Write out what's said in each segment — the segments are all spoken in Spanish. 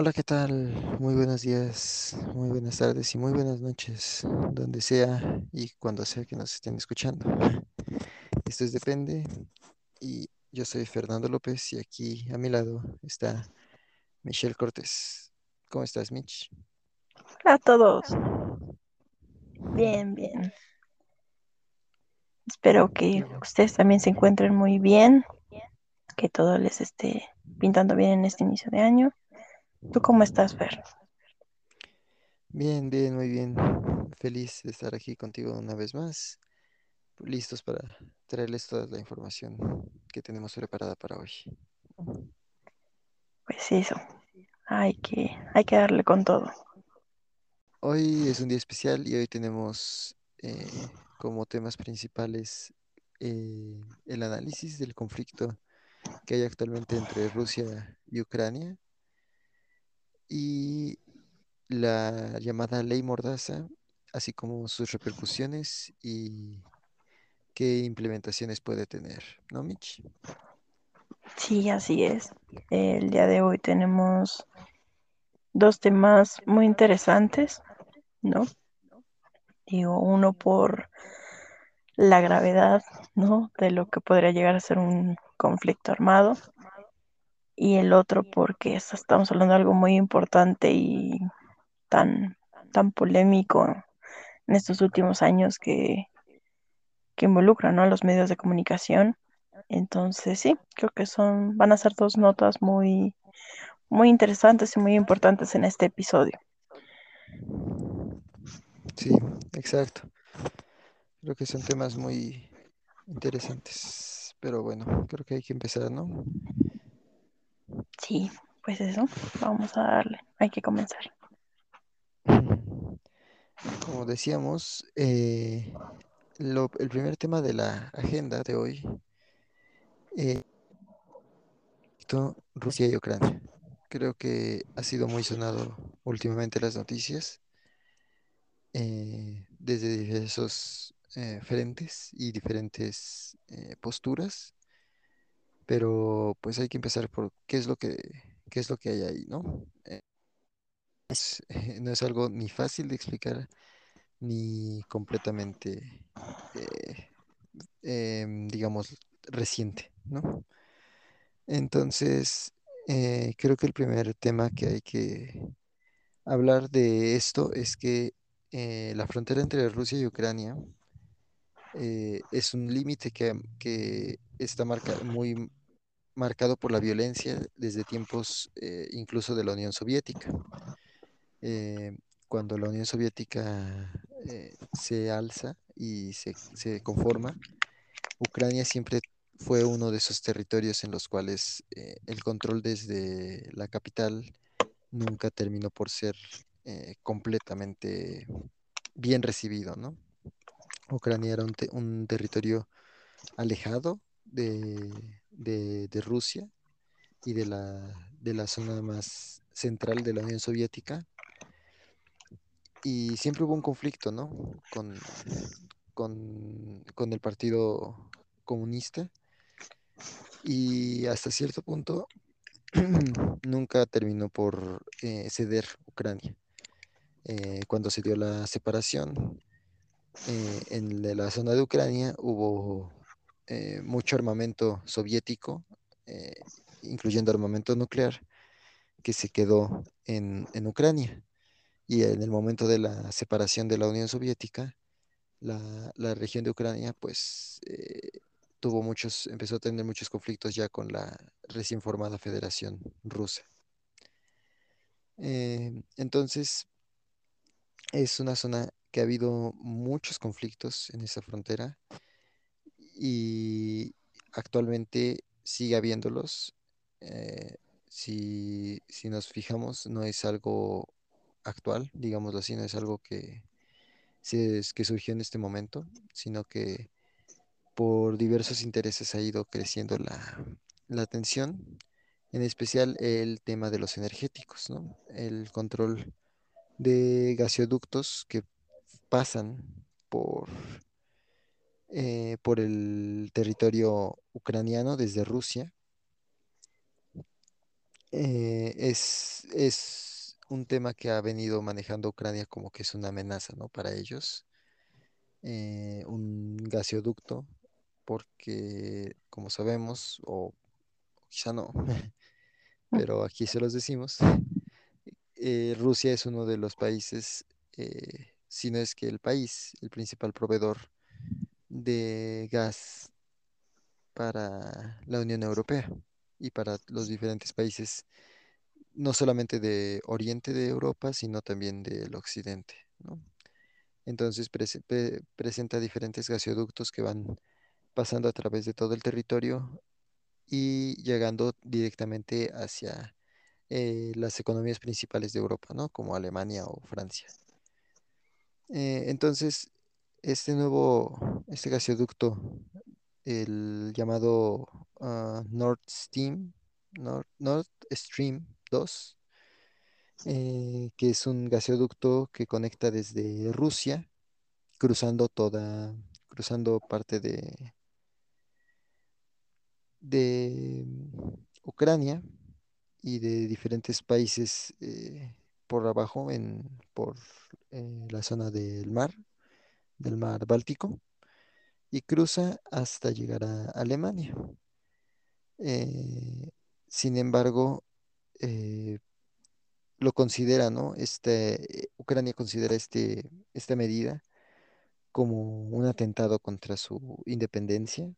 Hola, ¿qué tal? Muy buenos días, muy buenas tardes y muy buenas noches, donde sea y cuando sea que nos estén escuchando. Esto es Depende y yo soy Fernando López y aquí a mi lado está Michelle Cortés. ¿Cómo estás, Mitch? Hola a todos. Bien, bien. Espero que ustedes también se encuentren muy bien, que todo les esté pintando bien en este inicio de año. ¿Tú cómo estás, Fer? Bien, bien, muy bien. Feliz de estar aquí contigo una vez más, listos para traerles toda la información que tenemos preparada para hoy. Pues eso, hay que, hay que darle con todo. Hoy es un día especial y hoy tenemos eh, como temas principales eh, el análisis del conflicto que hay actualmente entre Rusia y Ucrania y la llamada Ley Mordaza, así como sus repercusiones y qué implementaciones puede tener, ¿no, Mitch? Sí, así es. El día de hoy tenemos dos temas muy interesantes, ¿no? Digo, uno por la gravedad, ¿no? De lo que podría llegar a ser un conflicto armado y el otro porque estamos hablando de algo muy importante y tan, tan polémico en estos últimos años que, que involucra ¿no? a los medios de comunicación. Entonces, sí, creo que son, van a ser dos notas muy, muy interesantes y muy importantes en este episodio. Sí, exacto. Creo que son temas muy interesantes, pero bueno, creo que hay que empezar, ¿no? Sí, pues eso, vamos a darle, hay que comenzar. Como decíamos, eh, el primer tema de la agenda de hoy, eh, Rusia y Ucrania. Creo que ha sido muy sonado últimamente las noticias eh, desde diversos eh, frentes y diferentes posturas, pero pues hay que empezar por qué es lo que, qué es lo que hay ahí, ¿no? Eh, es- no es algo ni fácil de explicar ni completamente, eh, em, digamos, reciente, ¿no? Entonces, eh, creo que el primer tema que hay que hablar de esto es que la frontera entre Rusia y Ucrania es un límite que, que está marca- muy marcado por la violencia desde tiempos eh, incluso de la Unión Soviética. Eh, cuando la Unión Soviética eh, se alza y se, se conforma, Ucrania siempre fue uno de esos territorios en los cuales el control desde la capital nunca terminó por ser completamente bien recibido, ¿no? Ucrania era un, un territorio alejado de, de- Rusia y de la, de la zona más central de la Unión Soviética. Y siempre hubo un conflicto, ¿no? Con, con, con el Partido Comunista. Y hasta cierto punto nunca terminó por eh, ceder Ucrania. Eh, cuando se dio la separación eh, en la zona de Ucrania hubo eh, mucho armamento soviético, eh, incluyendo armamento nuclear, que se quedó en, en Ucrania. Y en el momento de la separación de la Unión Soviética, la, la región de Ucrania, pues eh, tuvo muchos, empezó a tener muchos conflictos ya con la recién formada Federación Rusa. Entonces, es una zona que ha habido muchos conflictos en esa frontera y actualmente sigue habiéndolos. Eh, si, si nos fijamos, no es algo actual, digámoslo así, no es algo que, se- que surgió en este momento, sino que por diversos intereses ha ido creciendo la, la tensión, en especial el tema de los energéticos, ¿no? El control de gasoductos que pasan por, eh, por el territorio ucraniano desde Rusia. Eh, es, es un tema que ha venido manejando Ucrania como que es una amenaza, ¿no? Para ellos, eh, un gasoducto, porque como sabemos, o quizá no, pero aquí se los decimos, Rusia es uno de los países, si no es que el país, el principal proveedor de gas para la Unión Europea y para los diferentes países, no solamente de oriente de Europa, sino también del occidente, ¿no? Entonces prese- pre- presenta diferentes gasoductos que van pasando a través de todo el territorio y llegando directamente hacia eh, las economías principales de Europa, ¿no? Como Alemania o Francia. Eh, entonces, este nuevo, este gasoducto, el llamado ah, Nord Stream, Nord, Stream 2, eh, que es un gasoducto que conecta desde Rusia, cruzando toda, cruzando parte de, de Ucrania y de diferentes países eh, por abajo, en, por eh, la zona del mar, del mar Báltico, y cruza hasta llegar a Alemania. Eh, sin embargo, eh, lo considera, ¿no? Este, eh, Ucrania considera este, esta medida como un atentado contra su independencia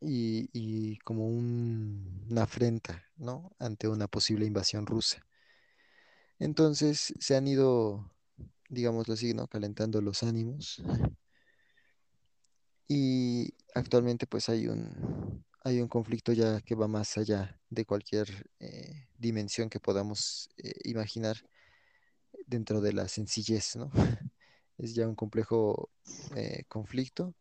y, como un- una afrenta, ¿no? Ante una posible invasión rusa. Entonces se han ido, digámoslo así, ¿no? Calentando los ánimos y actualmente pues hay un, hay un conflicto ya que va más allá de cualquier eh, dimensión que podamos eh, imaginar dentro de la sencillez, ¿no? Es ya un complejo eh, conflicto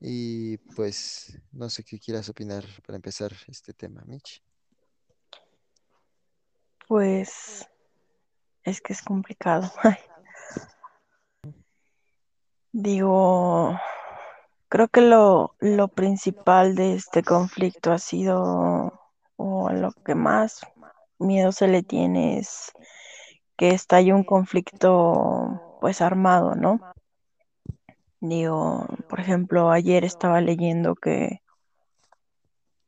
y pues no sé qué quieras opinar para empezar este tema, Mitch. Pues es que es complicado. Digo, creo que lo, lo principal de este conflicto ha sido, o lo que más miedo se le tiene es que estalle un conflicto pues armado, ¿no? Digo, por ejemplo, ayer estaba leyendo que,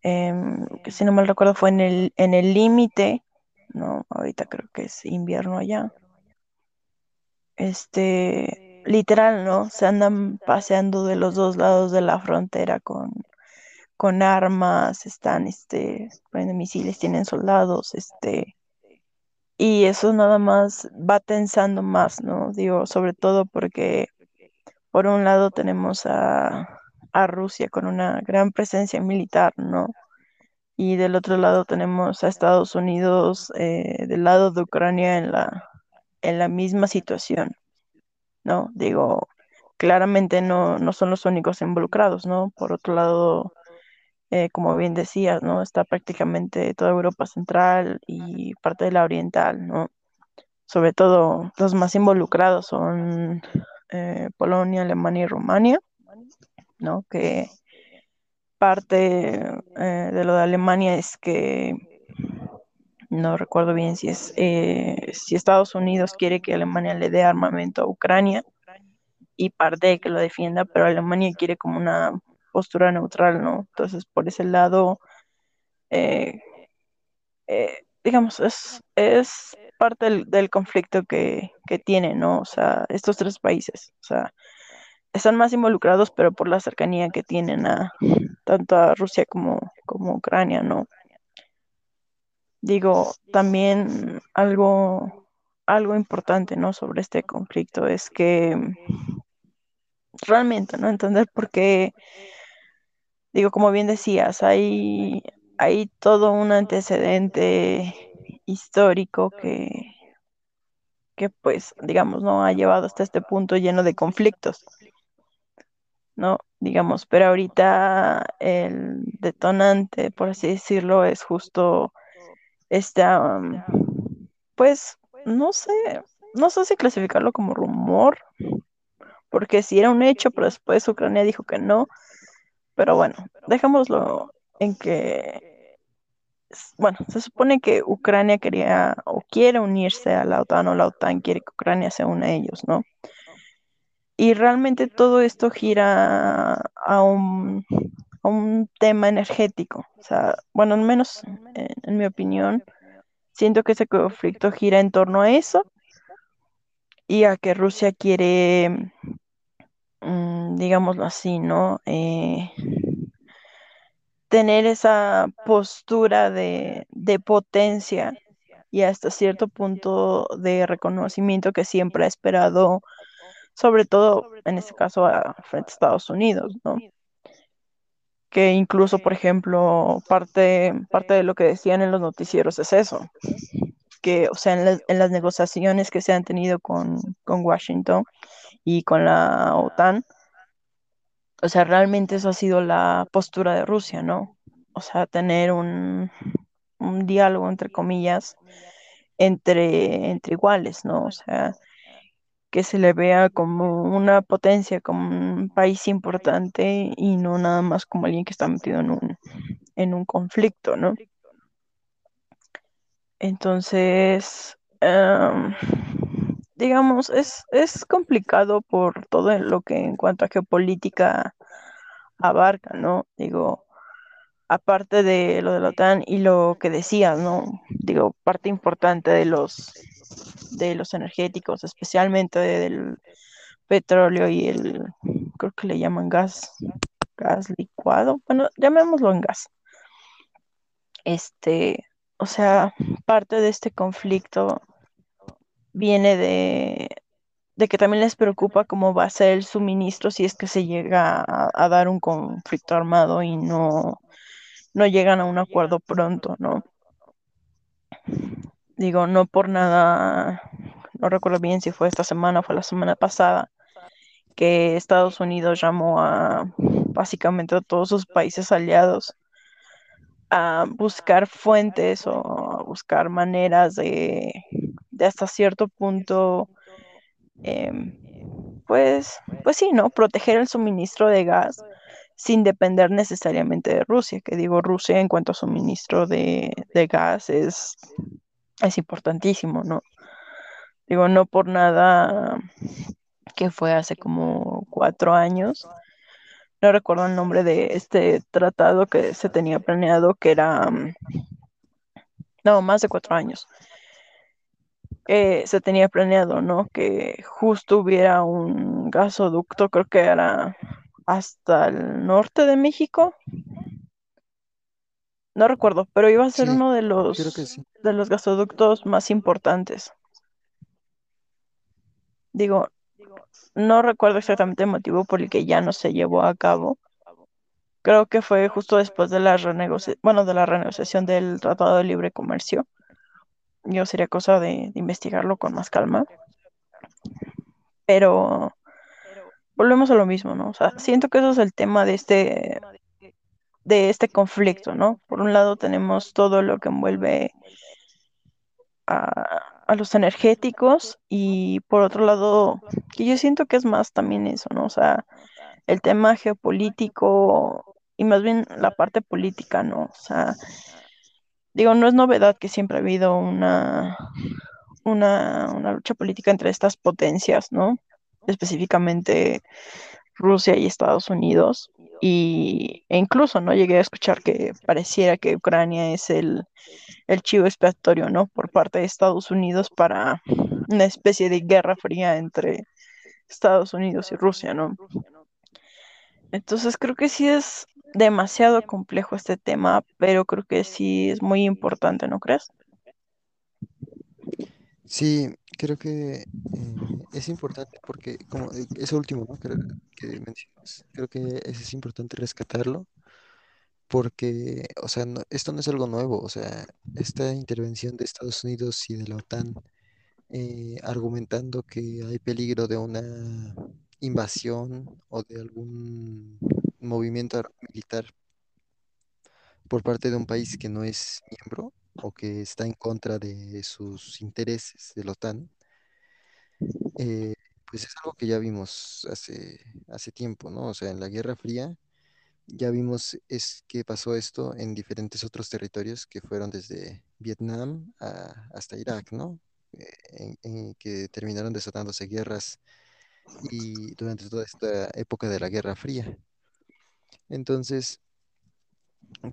em, que si no mal recuerdo fue en el, en el límite, ¿no? Ahorita creo que es invierno allá. Este, literal, ¿no? Se andan paseando de los dos lados de la frontera con, con armas, están, este, poniendo misiles, tienen soldados, este, y eso nada más va tensando más, ¿no? Digo, sobre todo porque por un lado tenemos a, a Rusia con una gran presencia militar, ¿no? Y del otro lado tenemos a Estados Unidos eh, del lado de Ucrania en la, en la misma situación, ¿no? Digo, claramente no, no son los únicos involucrados, ¿no? Por otro lado, eh, como bien decías, ¿no? Está prácticamente toda Europa Central y parte de la Oriental, ¿no? Sobre todo los más involucrados son eh, Polonia, Alemania y Rumania, ¿no? Que parte eh, de lo de Alemania es que no recuerdo bien si es eh, si Estados Unidos quiere que Alemania le dé armamento a Ucrania y parte que lo defienda, pero Alemania quiere como una postura neutral, ¿no? Entonces, por ese lado, eh, eh, digamos, es, es parte del, del conflicto que, que tienen, ¿no? O sea, estos tres países, o sea, están más involucrados, pero por la cercanía que tienen a tanto a Rusia como, como Ucrania, ¿no? Digo, también algo, algo importante, ¿no? Sobre este conflicto es que realmente, ¿no? Entender por qué, digo, como bien decías, hay, hay todo un antecedente histórico que, que, pues, digamos, no ha llevado hasta este punto lleno de conflictos, ¿no? Digamos, pero ahorita el detonante, por así decirlo, es justo esta, pues, no sé, no sé si clasificarlo como rumor, porque sí era un hecho, pero después Ucrania dijo que no. Pero bueno, dejémoslo en que bueno, se supone que Ucrania quería o quiere unirse a la OTAN o la OTAN quiere que Ucrania se una a ellos, ¿no? Y realmente todo esto gira a un, a un tema energético. O sea, bueno, al menos en, mi opinión, siento que ese conflicto gira en torno a eso y a que Rusia quiere, mm, digámoslo así, ¿no? Eh, tener esa postura de, de potencia y hasta cierto punto de reconocimiento que siempre ha esperado, sobre todo en este caso a frente a Estados Unidos, ¿no? Que incluso, por ejemplo, parte, parte de lo que decían en los noticieros es eso, que, o sea, en, las- en las negociaciones que se han tenido con, con Washington y con la OTAN, o sea, realmente eso ha sido la postura de Rusia, ¿no? O sea, tener un, un diálogo, entre comillas, entre, entre iguales, ¿no? O sea, que se le vea como una potencia, como un país importante y no nada más como alguien que está metido en un, en un conflicto, ¿no? Entonces, em, digamos, es, es complicado por todo lo que en cuanto a geopolítica abarca, ¿no? Digo, aparte de lo de la OTAN y lo que decías, ¿no? Digo, parte importante de los de los energéticos, especialmente del petróleo y el, creo que le llaman gas, gas licuado, bueno, llamémoslo en gas. Este, o sea, parte de este conflicto viene de, de que también les preocupa cómo va a ser el suministro si es que se llega a, dar un conflicto armado y no, no llegan a un acuerdo pronto, ¿no? Digo, no por nada, no recuerdo bien si fue esta semana o fue la semana pasada, que Estados Unidos llamó a básicamente a todos sus países aliados a buscar fuentes o a buscar maneras de, hasta cierto punto, eh, pues, pues sí, ¿no? Proteger el suministro de gas sin depender necesariamente de Rusia, que digo, Rusia en cuanto a suministro de, de gas es, es importantísimo, ¿no? Digo, no por nada que fue hace como cuatro años. No recuerdo el nombre de este tratado que se tenía planeado, que era, um, no, más de cuatro años. Eh, se tenía planeado, ¿no? Que justo hubiera un gasoducto, creo que era hasta el norte de México. No recuerdo, pero iba a ser Sí, uno de creo que los sí. de los gasoductos más importantes. Digo, no recuerdo exactamente el motivo por el que ya no se llevó a cabo, Creo que fue justo después de la renegocia- bueno, de la renegociación del Tratado de Libre Comercio. Yo sería cosa de, de investigarlo con más calma, pero volvemos a lo mismo, ¿no? O sea, siento que eso es el tema de este, de este conflicto, ¿no? Por un lado tenemos todo lo que envuelve a, los energéticos y por otro lado, que yo siento que es más también eso, ¿no? O sea, el tema geopolítico y más bien la parte política, ¿no? O sea, digo, no es novedad que siempre ha habido una, una, una lucha política entre estas potencias, ¿no? Específicamente Rusia y Estados Unidos. Y, e incluso, ¿no? Llegué a escuchar que pareciera que Ucrania es el, el chivo expiatorio, ¿no? Por parte de Estados Unidos para una especie de guerra fría entre Estados Unidos y Rusia, ¿no? Entonces creo que sí es demasiado complejo este tema, pero creo que sí es muy importante, ¿no crees? Sí, creo que eh, es importante porque, como eh, eso último, ¿no? que, que mencionas, creo que eso es importante rescatarlo porque, o sea, no- esto no es algo nuevo, o sea, esta intervención de Estados Unidos y de la OTAN eh, argumentando que hay peligro de una invasión o de algún movimiento ar- militar por parte de un país que no es miembro o que está en contra de sus intereses de la OTAN, eh, pues es algo que ya vimos hace, hace tiempo, ¿no? O sea, en la Guerra Fría Ya vimos es que pasó esto en diferentes otros territorios que fueron desde Vietnam hasta Irak, ¿no? Eh, que terminaron desatándose guerras y durante toda esta época de la Guerra Fría. Entonces,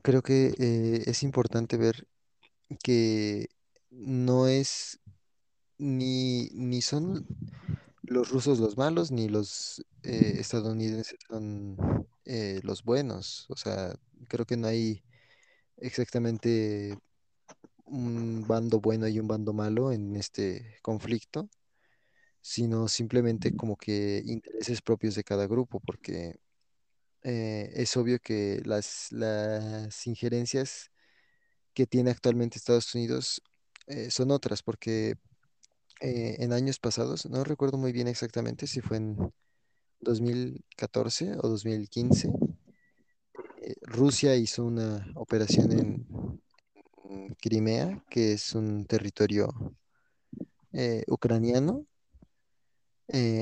creo que eh, es importante ver que no es ni, ni son los rusos los malos, ni los eh, estadounidenses son eh, los buenos. O sea, creo que no hay exactamente un bando bueno y un bando malo en este conflicto, sino simplemente como que intereses propios de cada grupo, porque eh, es obvio que las, las injerencias que tiene actualmente Estados Unidos eh, son otras, porque eh, en años pasados, no recuerdo muy bien exactamente si fue en 2014 o 2015, eh, Rusia hizo una operación en, Crimea, que es un territorio eh, ucraniano,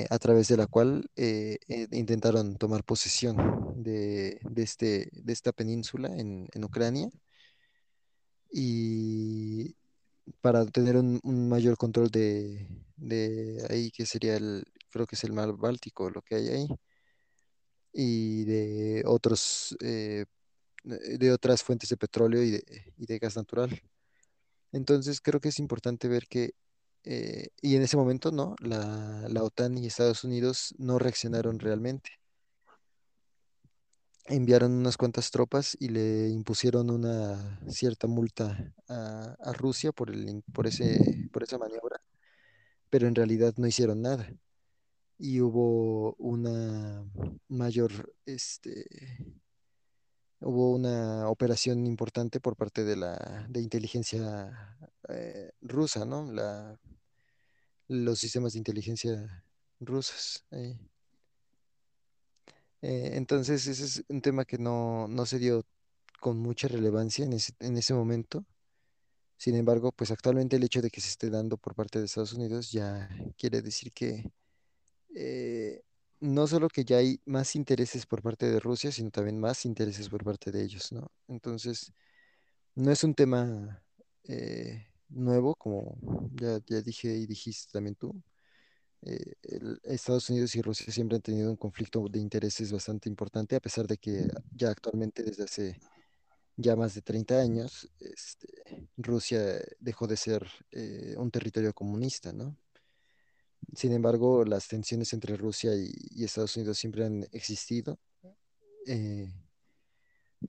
a través de la cual intentaron tomar posesión de, este, de esta península en, en Ucrania y para tener un, mayor control de, de ahí, que sería el, creo que es el mar Báltico, lo que hay ahí, y de otros, eh, de otras fuentes de petróleo y de, y de gas natural. Entonces creo que es importante ver que, eh, y en ese momento no, la, la OTAN y Estados Unidos no reaccionaron realmente. Enviaron unas cuantas tropas y le impusieron una cierta multa a, Rusia por el, por ese, por esa maniobra, pero en realidad no hicieron nada. Y hubo una mayor, este, hubo una operación importante por parte de la de inteligencia eh, rusa, ¿no? La, los sistemas de inteligencia rusos. eh. Eh, entonces, ese es un tema que no, no se dio con mucha relevancia en ese, en ese momento. Sin embargo, pues actualmente el hecho de que se esté dando por parte de Estados Unidos ya quiere decir que eh, no solo que ya hay más intereses por parte de Rusia, sino también más intereses por parte de ellos, ¿no? Entonces, no es un tema eh, nuevo, como ya, ya dije y dijiste también tú. Eh, Estados Unidos y Rusia siempre han tenido un conflicto de intereses bastante importante, a pesar de que ya actualmente, desde hace ya más de 30 años, este, Rusia dejó de ser eh, un territorio comunista, ¿no? Sin embargo, las tensiones entre Rusia y, Estados Unidos siempre han existido, eh,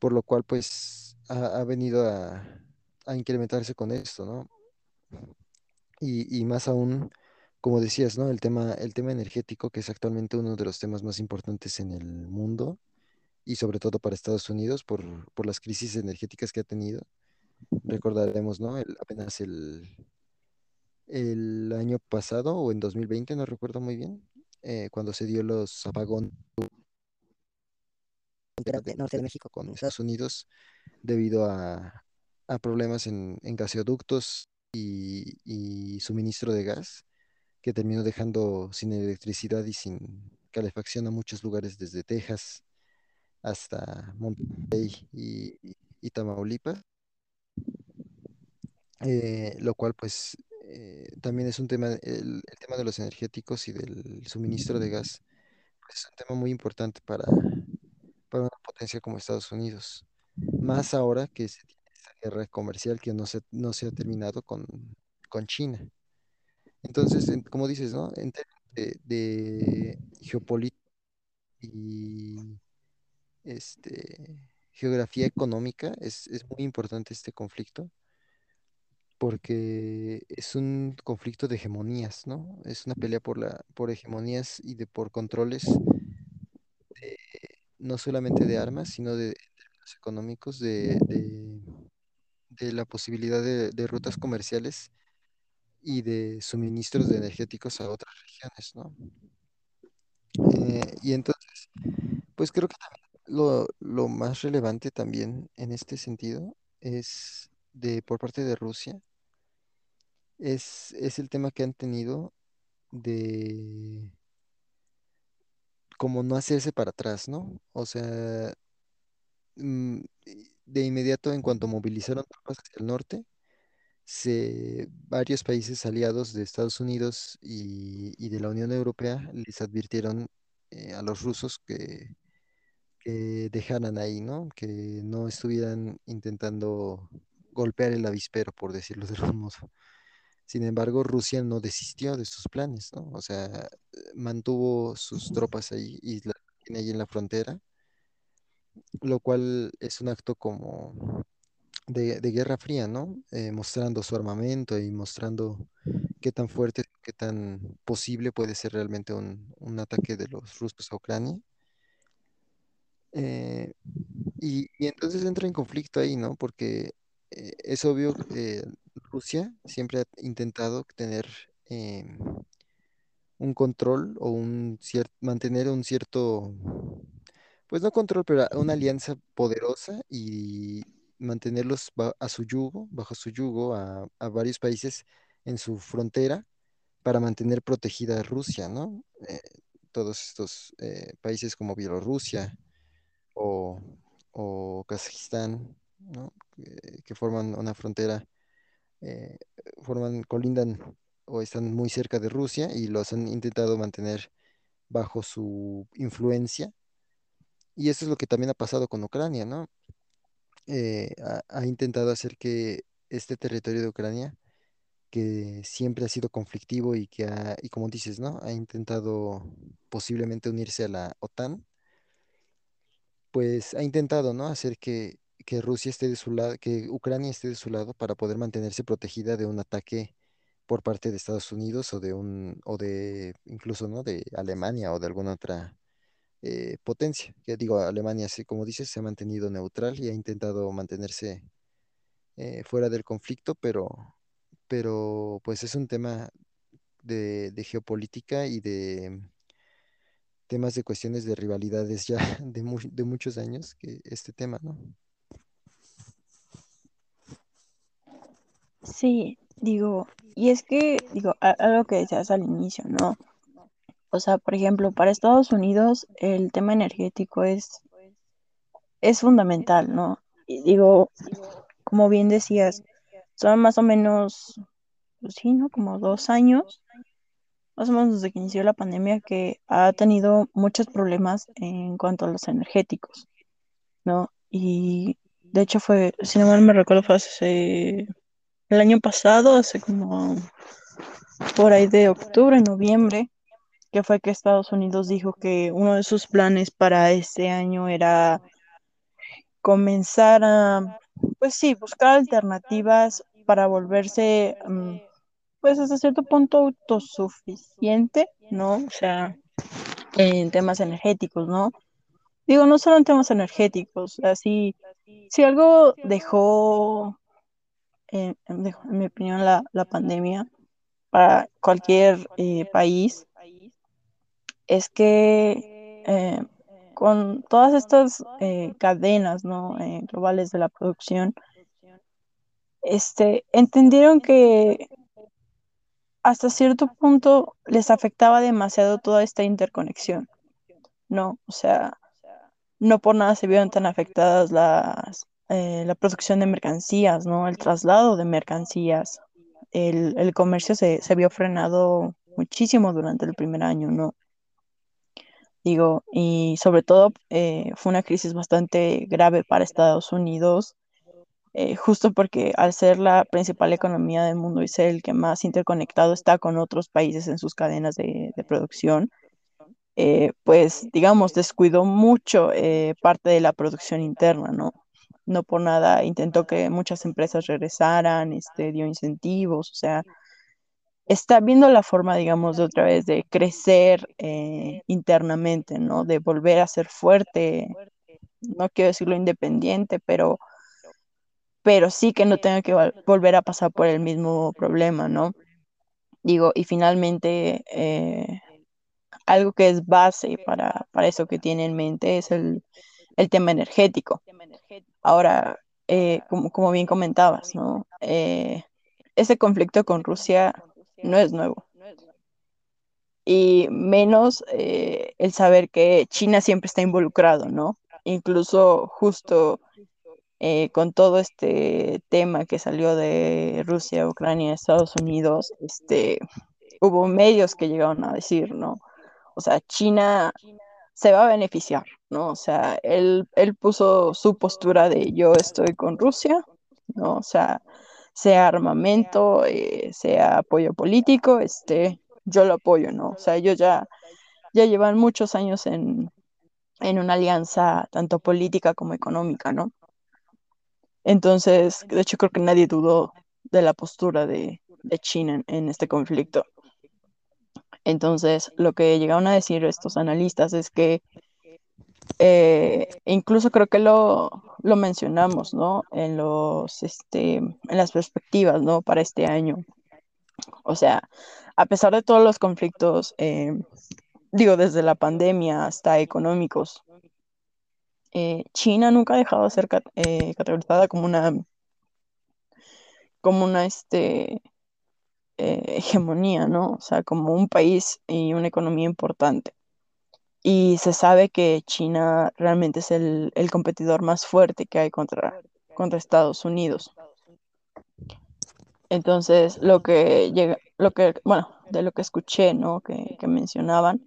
por lo cual, pues, ha, ha venido a, a incrementarse con esto, ¿no? Y, y más aún, como decías, ¿no? El tema, el tema energético, que es actualmente uno de los temas más importantes en el mundo y sobre todo para Estados Unidos por, por las crisis energéticas que ha tenido. Recordaremos, ¿no? El- apenas el, el año pasado o en 2020, no recuerdo muy bien, eh, cuando se dio los apagones norte de México con Estados Unidos debido a, a problemas en, en gaseoductos y, y suministro de gas. Que terminó dejando sin electricidad y sin calefacción a muchos lugares desde Texas hasta Monterrey y, Tamaulipas, eh, lo cual pues eh, también es un tema, el, el tema de los energéticos y del suministro de gas, pues, es un tema muy importante para, para una potencia como Estados Unidos, más ahora que se tiene esta guerra comercial que no se, no se ha terminado con, con China. Entonces, en- como dices, ¿no? En de, de geopolítica, y este, geografía económica, es, es muy importante este conflicto porque es un conflicto de hegemonías, ¿no? Es una pelea por la, por hegemonías y de por controles de- no solamente de armas, sino de, en términos económicos, de, de- de la posibilidad de, de rutas comerciales y de suministros energéticos a otras regiones, ¿no? Eh, y entonces, pues creo que Lo, lo más relevante también en este sentido es de por parte de Rusia, es, es el tema que han tenido de como no hacerse para atrás, ¿no? O sea, mm, de inmediato, en cuanto movilizaron tropas hacia el norte, se, varios países aliados de Estados Unidos y, y de la Unión Europea les advirtieron eh, a los rusos que, que dejaran ahí, ¿no? Que no estuvieran intentando golpear el avispero, por decirlo de algún modo. Sin embargo, Rusia no desistió de sus planes, ¿no? O sea, mantuvo sus tropas ahí y las tiene ahí en la frontera, lo cual es un acto como de, Guerra Fría, ¿no? Eh, mostrando su armamento y mostrando qué tan fuerte, qué tan posible puede ser realmente un, ataque de los rusos a Ucrania. Eh, y, entonces entra en conflicto ahí, ¿no? Porque eh, es obvio, eh, Rusia siempre ha intentado tener un control o un cierto, mantener un cierto, pues no control, pero una alianza poderosa y mantenerlos a su yugo, bajo su yugo, a, varios países en su frontera para mantener protegida a Rusia, ¿no? Eh, todos estos eh, países como Bielorrusia o, o Kazajistán, ¿no? Que, que forman una frontera, eh, forman, colindan o están muy cerca de Rusia y los han intentado mantener bajo su influencia. Y eso es lo que también ha pasado con Ucrania, ¿no? Eh, ha, intentado hacer que este territorio de Ucrania, que siempre ha sido conflictivo y que ha, y como dices, ¿no? Ha intentado posiblemente unirse a la OTAN, pues ha intentado, ¿no? Hacer que, que Rusia esté de su lado, que Ucrania esté de su lado para poder mantenerse protegida de un ataque por parte de Estados Unidos o de un, o de incluso, ¿no? De Alemania o de alguna otra eh, potencia. Que digo, Alemania, como dices, se ha mantenido neutral y ha intentado mantenerse eh, fuera del conflicto, pero, pero pues es un tema de, geopolítica y de temas de cuestiones de rivalidades ya de, de muchos años que este tema, ¿no? Sí, digo, y es que, digo, algo que decías al inicio, ¿no? O sea, por ejemplo, para Estados Unidos el tema energético es, es fundamental, ¿no? Y digo, como bien decías, son más o menos, pues sí, ¿no? Como dos años, más o menos desde que inició la pandemia, que ha tenido muchos problemas en cuanto a los energéticos, ¿no? Y de hecho fue, si no mal me recuerdo, fue hace el año pasado, hace como por ahí de octubre, noviembre, que fue que Estados Unidos dijo que uno de sus planes para este año era comenzar a, pues sí, buscar alternativas para volverse, mm, pues hasta cierto punto autosuficiente, ¿no? O sea, en temas energéticos, ¿no? Digo, no solo en temas energéticos, así, si algo dejó, eh, dejó, en mi opinión, la, la pandemia para cualquier eh, país, es que eh, con todas estas eh, cadenas, ¿no? eh, globales de la producción, este, entendieron que hasta cierto punto les afectaba demasiado toda esta interconexión, ¿no? O sea, no por nada se vieron tan afectadas las, la producción de mercancías, ¿no? El traslado de mercancías, el, el comercio se, se vio frenado muchísimo durante el primer año, ¿no? Digo, y sobre todo eh, fue una crisis bastante grave para Estados Unidos, eh, justo porque al ser la principal economía del mundo y ser el que más interconectado está con otros países en sus cadenas de, producción, eh, pues digamos, descuidó mucho eh, parte de la producción interna, ¿no? No por nada intentó que muchas empresas regresaran, este, dio incentivos, o sea, está viendo la forma, digamos, de otra vez de crecer eh, internamente, ¿no? De volver a ser fuerte, no quiero decirlo independiente, pero, pero sí que no tenga que vol- volver a pasar por el mismo problema, ¿no? Digo, y finalmente, eh, algo que es base para, para eso que tiene en mente es el, el tema energético. Ahora, eh, como, como bien comentabas, ¿no? Ese conflicto con Rusia no es nuevo. y menos eh, el saber que China siempre está involucrado, ¿no? incluso justo eh, con todo este tema que salió de Rusia, Ucrania, Estados Unidos, este, hubo medios que llegaron a decir, ¿no? O sea, China se va a beneficiar, ¿no? O sea, él, él puso su postura de yo estoy con Rusia, ¿no? O sea, sea armamento, eh, sea apoyo político, este, yo lo apoyo, ¿no? O sea, ellos ya, ya llevan muchos años en, en una alianza tanto política como económica, ¿no? Entonces, de hecho, creo que nadie dudó de la postura de, China en, en este conflicto. Entonces, lo que llegaron a decir estos analistas es que eh, incluso creo que lo, lo mencionamos, ¿no? En los, este, en las perspectivas, ¿no? Para este año. O sea, a pesar de todos los conflictos, eh, digo, desde la pandemia hasta económicos, eh, China nunca ha dejado de ser cat- categorizada como una, como una, este, hegemonía, ¿no? O sea, como un país y una economía importante. Y se sabe que China realmente es el, el competidor más fuerte que hay contra, contra Estados Unidos. Entonces, lo que llega, lo que, bueno, de lo que escuché, ¿no? Que, que mencionaban,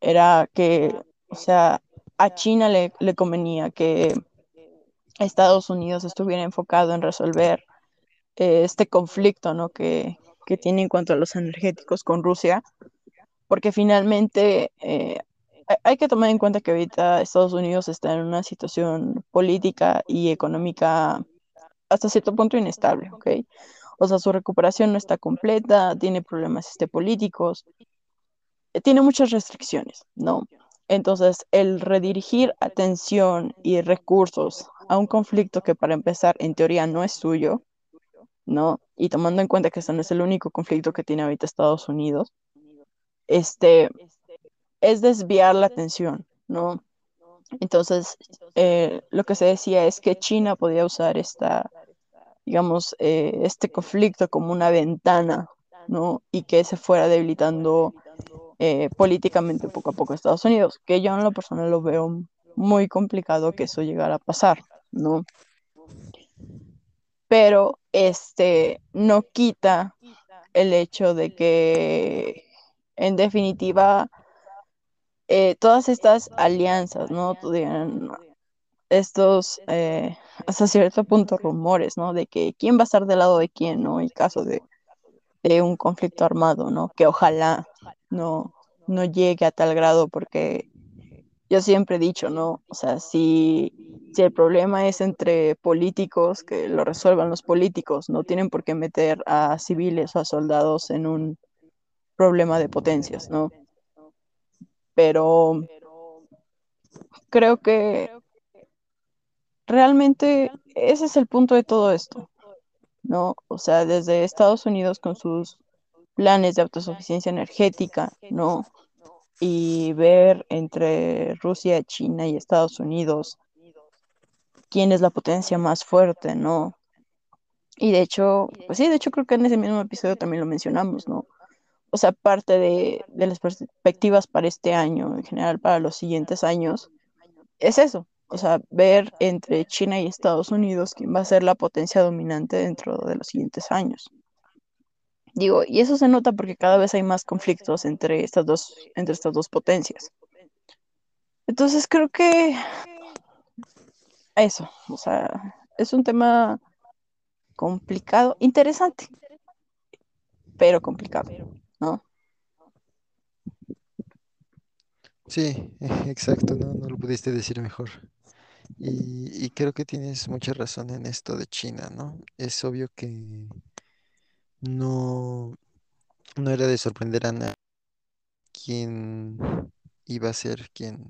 era que, o sea, a China le, le convenía que Estados Unidos estuviera enfocado en resolver eh, este conflicto, ¿no? Que, que tiene en cuanto a los energéticos con Rusia, porque finalmente eh, hay- que tomar en cuenta que ahorita Estados Unidos está en una situación política y económica hasta cierto punto inestable, ¿ok? O sea, su recuperación no está completa, tiene problemas este, políticos, eh, tiene muchas restricciones, ¿no? Entonces, el redirigir atención y recursos a un conflicto que para empezar en teoría no es suyo, ¿no? Y tomando en cuenta que ese no es el único conflicto que tiene ahorita Estados Unidos, este, es desviar la atención, ¿no? Entonces, eh, lo que se decía es que China podía usar esta, digamos, eh, este conflicto como una ventana, ¿no? Y que se fuera debilitando eh, políticamente poco a poco Estados Unidos, que yo en lo personal lo veo muy complicado que eso llegara a pasar, ¿no? Pero este no quita el hecho de que, en definitiva, eh, todas estas alianzas, ¿no? Tuvieran estos, eh, hasta cierto punto, rumores, ¿no? De que quién va a estar del lado de quién, ¿no? En caso de, de un conflicto armado, ¿no? Que ojalá no, no llegue a tal grado, porque yo siempre he dicho, ¿no? O sea, si, si el problema es entre políticos, que lo resuelvan los políticos, no tienen por qué meter a civiles o a soldados en un problema de potencias, ¿no? Pero creo que realmente ese es el punto de todo esto, ¿no? O sea, desde Estados Unidos con sus planes de autosuficiencia energética, ¿no? Y ver entre Rusia, China y Estados Unidos quién es la potencia más fuerte, ¿no? Y de hecho, pues sí, de hecho creo que en ese mismo episodio también lo mencionamos, ¿no? O sea, parte de, las perspectivas para este año, en general para los siguientes años, es eso, o sea, ver entre China y Estados Unidos quién va a ser la potencia dominante dentro de los siguientes años. Digo, y eso se nota porque cada vez hay más conflictos entre estas dos, entre estas dos potencias. Entonces creo que eso, o sea, es un tema complicado, interesante, pero complicado, ¿no? Sí, exacto, no, no lo pudiste decir mejor. Y, y creo que tienes mucha razón en esto de China, ¿no? Es obvio que no, no era de sorprender a nadie quién iba a ser quien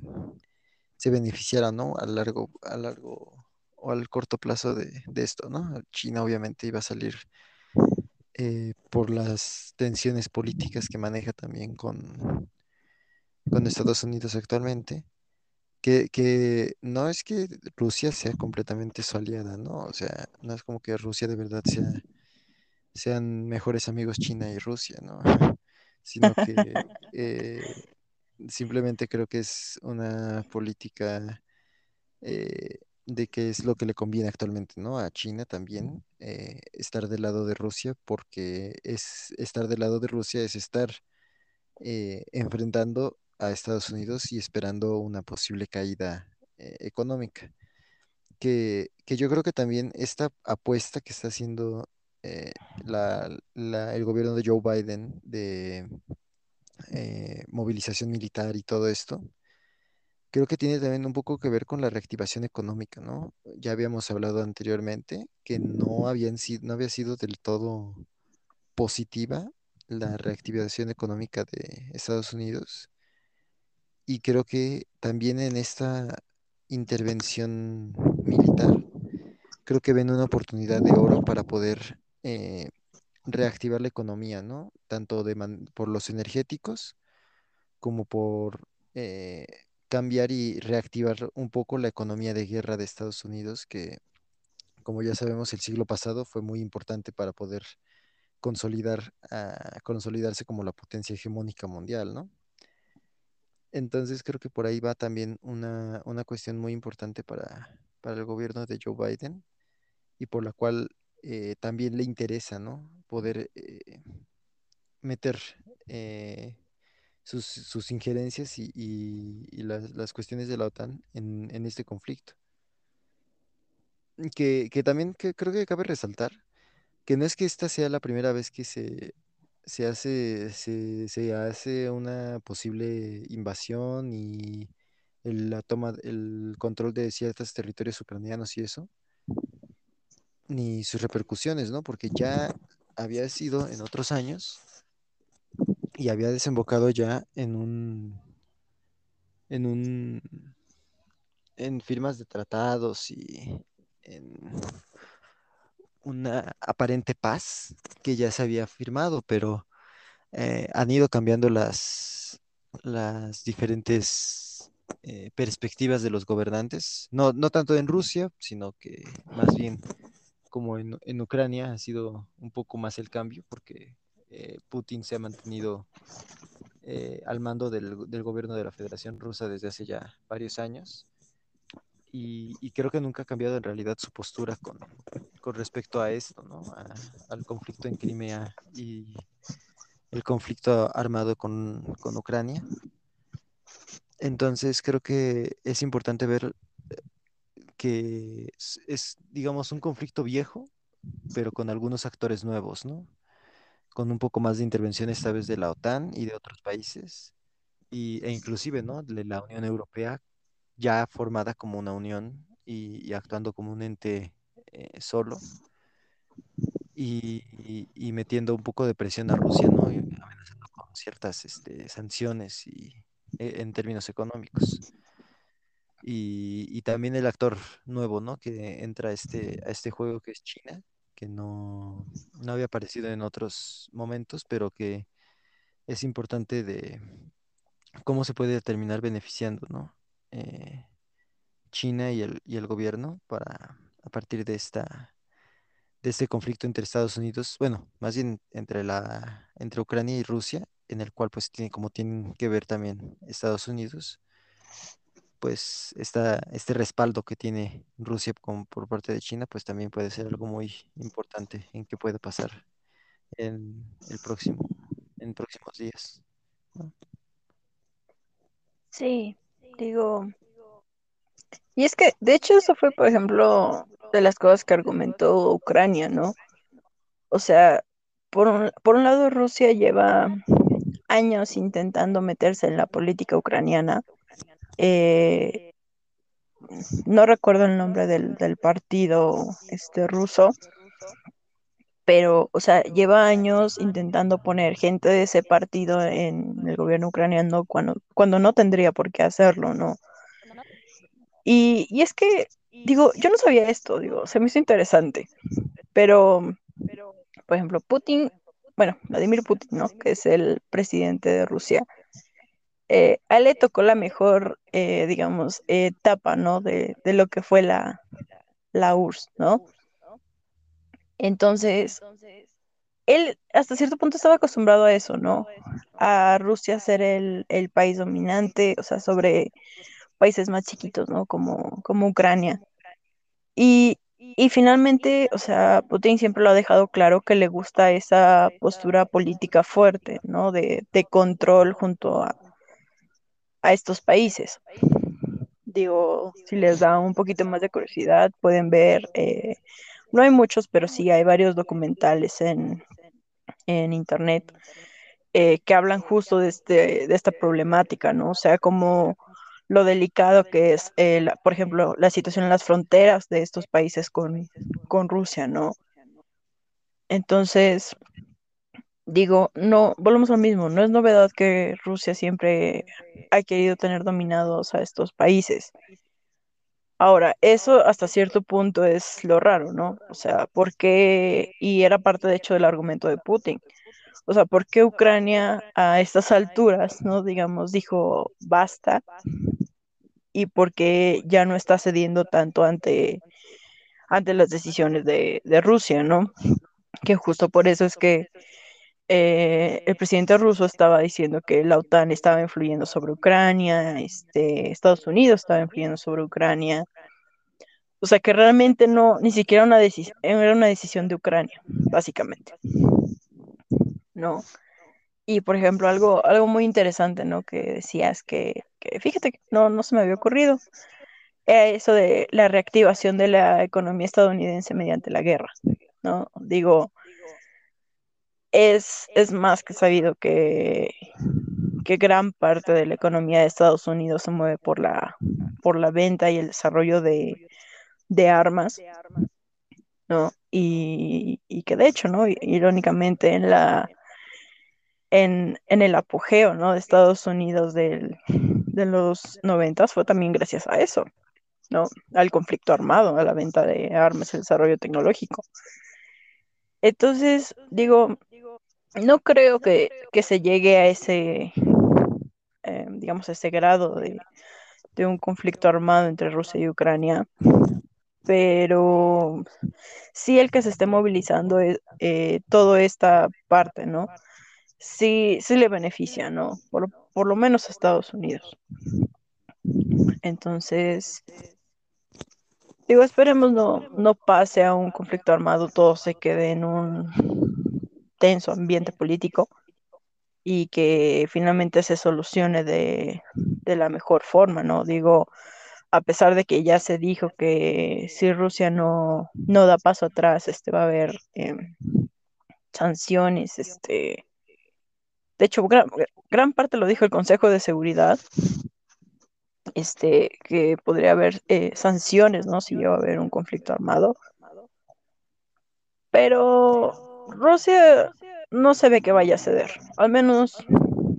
se beneficiara, ¿no? A largo, a largo o al corto plazo de, de esto, ¿no? China obviamente iba a salir eh, por las tensiones políticas que maneja también con, con Estados Unidos actualmente. Que, que no es que Rusia sea completamente su aliada, ¿no? O sea, no es como que Rusia de verdad sea, sean mejores amigos China y Rusia, ¿no? Sino que eh, simplemente creo que es una política eh, de qué es lo que le conviene actualmente, ¿no? A China también eh, estar del lado de Rusia, porque es estar del lado de Rusia es estar eh, enfrentando a Estados Unidos y esperando una posible caída eh, económica. Que, que yo creo que también esta apuesta que está haciendo eh, la- el gobierno de Joe Biden de eh, movilización militar y todo esto, creo que tiene también un poco que ver con la reactivación económica, ¿no? Ya habíamos hablado anteriormente que no habían sido, no había sido del todo positiva la reactivación económica de Estados Unidos y creo que también en esta intervención militar, creo que ven una oportunidad de oro para poder eh, reactivar la economía, ¿no? Tanto de por los energéticos como por eh, cambiar y reactivar un poco la economía de guerra de Estados Unidos, que como ya sabemos el siglo pasado fue muy importante para poder consolidar, ah, consolidarse como la potencia hegemónica mundial, ¿no? Entonces creo que por ahí va también una, una cuestión muy importante para, para el gobierno de Joe Biden y por la cual eh, también le interesa, ¿no? Poder eh, meter eh, sus, sus injerencias y, y- las, las cuestiones de la OTAN en, en este conflicto. Que, que también que creo que cabe resaltar que no es que esta sea la primera vez que se, se hace, se, se hace una posible invasión y el- la toma, el control de ciertos territorios ucranianos y eso, ni sus repercusiones, ¿no? Porque ya había sido en otros años y había desembocado ya en un, en un, en firmas de tratados y en una aparente paz que ya se había firmado, pero eh, han ido cambiando las, las diferentes eh, perspectivas de los gobernantes, no, no tanto en Rusia, sino que más bien como en, en Ucrania ha sido un poco más el cambio, porque eh, Putin se ha mantenido eh, al mando del, del gobierno de la Federación Rusa desde hace ya varios años. Y, creo que nunca ha cambiado en realidad su postura con, con respecto a esto, ¿no? Al conflicto en Crimea y el conflicto armado con, con Ucrania. Entonces creo que es importante ver que es, digamos, un conflicto viejo, pero con algunos actores nuevos, ¿no? Con un poco más de intervención esta vez de la OTAN y de otros países, e inclusive, ¿no? De la Unión Europea ya formada como una unión y, actuando como un ente eh, solo y, y- metiendo un poco de presión a Rusia, ¿no? Y amenazando con ciertas este, sanciones y, e- en términos económicos. Y también el actor nuevo, ¿no? Que entra a este, a este juego que es China, que no, no había aparecido en otros momentos, pero que es importante de cómo se puede terminar beneficiando, ¿no? Eh, China y el, y el gobierno para, a partir de esta, de este conflicto entre Estados Unidos, bueno, más bien entre la, entre Ucrania y Rusia, en el cual pues tiene, como tienen que ver también Estados Unidos, pues esta, este respaldo que tiene Rusia con- por parte de China, pues también puede ser algo muy importante en qué puede pasar en el próximo, en próximos días. Sí, digo, y es que, de hecho, eso fue, por ejemplo, de las cosas que argumentó Ucrania, ¿no? O sea, por un, por un lado, Rusia lleva años intentando meterse en la política ucraniana. Eh, no recuerdo el nombre del, del partido este, ruso, pero, o sea, lleva años intentando poner gente de ese partido en el gobierno ucraniano cuando, cuando no tendría por qué hacerlo, ¿no? Y, y es que, digo, yo no sabía esto, digo, se me hizo interesante, pero, por ejemplo, Putin, bueno, Vladimir Putin, ¿no? Que es el presidente de Rusia, eh, a él le tocó la mejor, eh, digamos, etapa, ¿no? De, de lo que fue la, la URSS, ¿no? Entonces, él hasta cierto punto estaba acostumbrado a eso, ¿no? A Rusia ser el, el país dominante, o sea, sobre países más chiquitos, ¿no? Como, como Ucrania. Y, y finalmente, o sea, Putin siempre lo ha dejado claro que le gusta esa postura política fuerte, ¿no? De, de control junto a, a estos países. Digo, si les da un poquito más de curiosidad, pueden ver, eh, no hay muchos, pero sí hay varios documentales en, en internet eh, que hablan justo de, este, de esta problemática, ¿no? O sea, como lo delicado que es, eh, por ejemplo, la situación en las fronteras de estos países con, con Rusia, ¿no? Entonces, digo, no, volvemos al mismo, no es novedad que Rusia siempre ha querido tener dominados a estos países. Ahora, eso hasta cierto punto es lo raro, ¿no? O sea, ¿por qué? Y era parte, de hecho, del argumento de Putin. O sea, ¿por qué Ucrania a estas alturas, ¿no? Digamos, dijo basta y por qué ya no está cediendo tanto ante, ante las decisiones de, de Rusia, ¿no? Que justo por eso es que eh, el presidente ruso estaba diciendo que la OTAN estaba influyendo sobre Ucrania, este, Estados Unidos estaba influyendo sobre Ucrania. O sea que realmente no, ni siquiera una era una decisión de Ucrania, básicamente, ¿no? Y por ejemplo, algo, algo muy interesante, ¿no? Que decías que, fíjate que no, no se me había ocurrido, eso de la reactivación de la economía estadounidense mediante la guerra, ¿no? Digo, es, es más que sabido que, que gran parte de la economía de Estados Unidos se mueve por la, por la venta y el desarrollo de, de armas, ¿no? Y, y que de hecho, ¿no? Irónicamente en la en, en el apogeo, ¿no? de Estados Unidos del, de los noventas fue también gracias a eso, ¿no? Al conflicto armado, a la venta de armas, el desarrollo tecnológico. Entonces, digo, no creo que, que se llegue a ese, eh, digamos, a ese grado de, de un conflicto armado entre Rusia y Ucrania, pero sí el que se esté movilizando es, eh, toda esta parte, ¿no? Sí, sí le beneficia, ¿no? Por, por lo menos a Estados Unidos. Entonces, digo, esperemos no, no pase a un conflicto armado, todo se quede en un tenso ambiente político y que finalmente se solucione de, la mejor forma, ¿no? Digo, a pesar de que ya se dijo que si Rusia no, no da paso atrás, este va a haber eh, sanciones, este, de hecho, gran, gran, parte lo dijo el Consejo de Seguridad, este, que podría haber eh, sanciones, ¿no? Si llega a haber un conflicto armado. Pero Rusia no se ve que vaya a ceder, al menos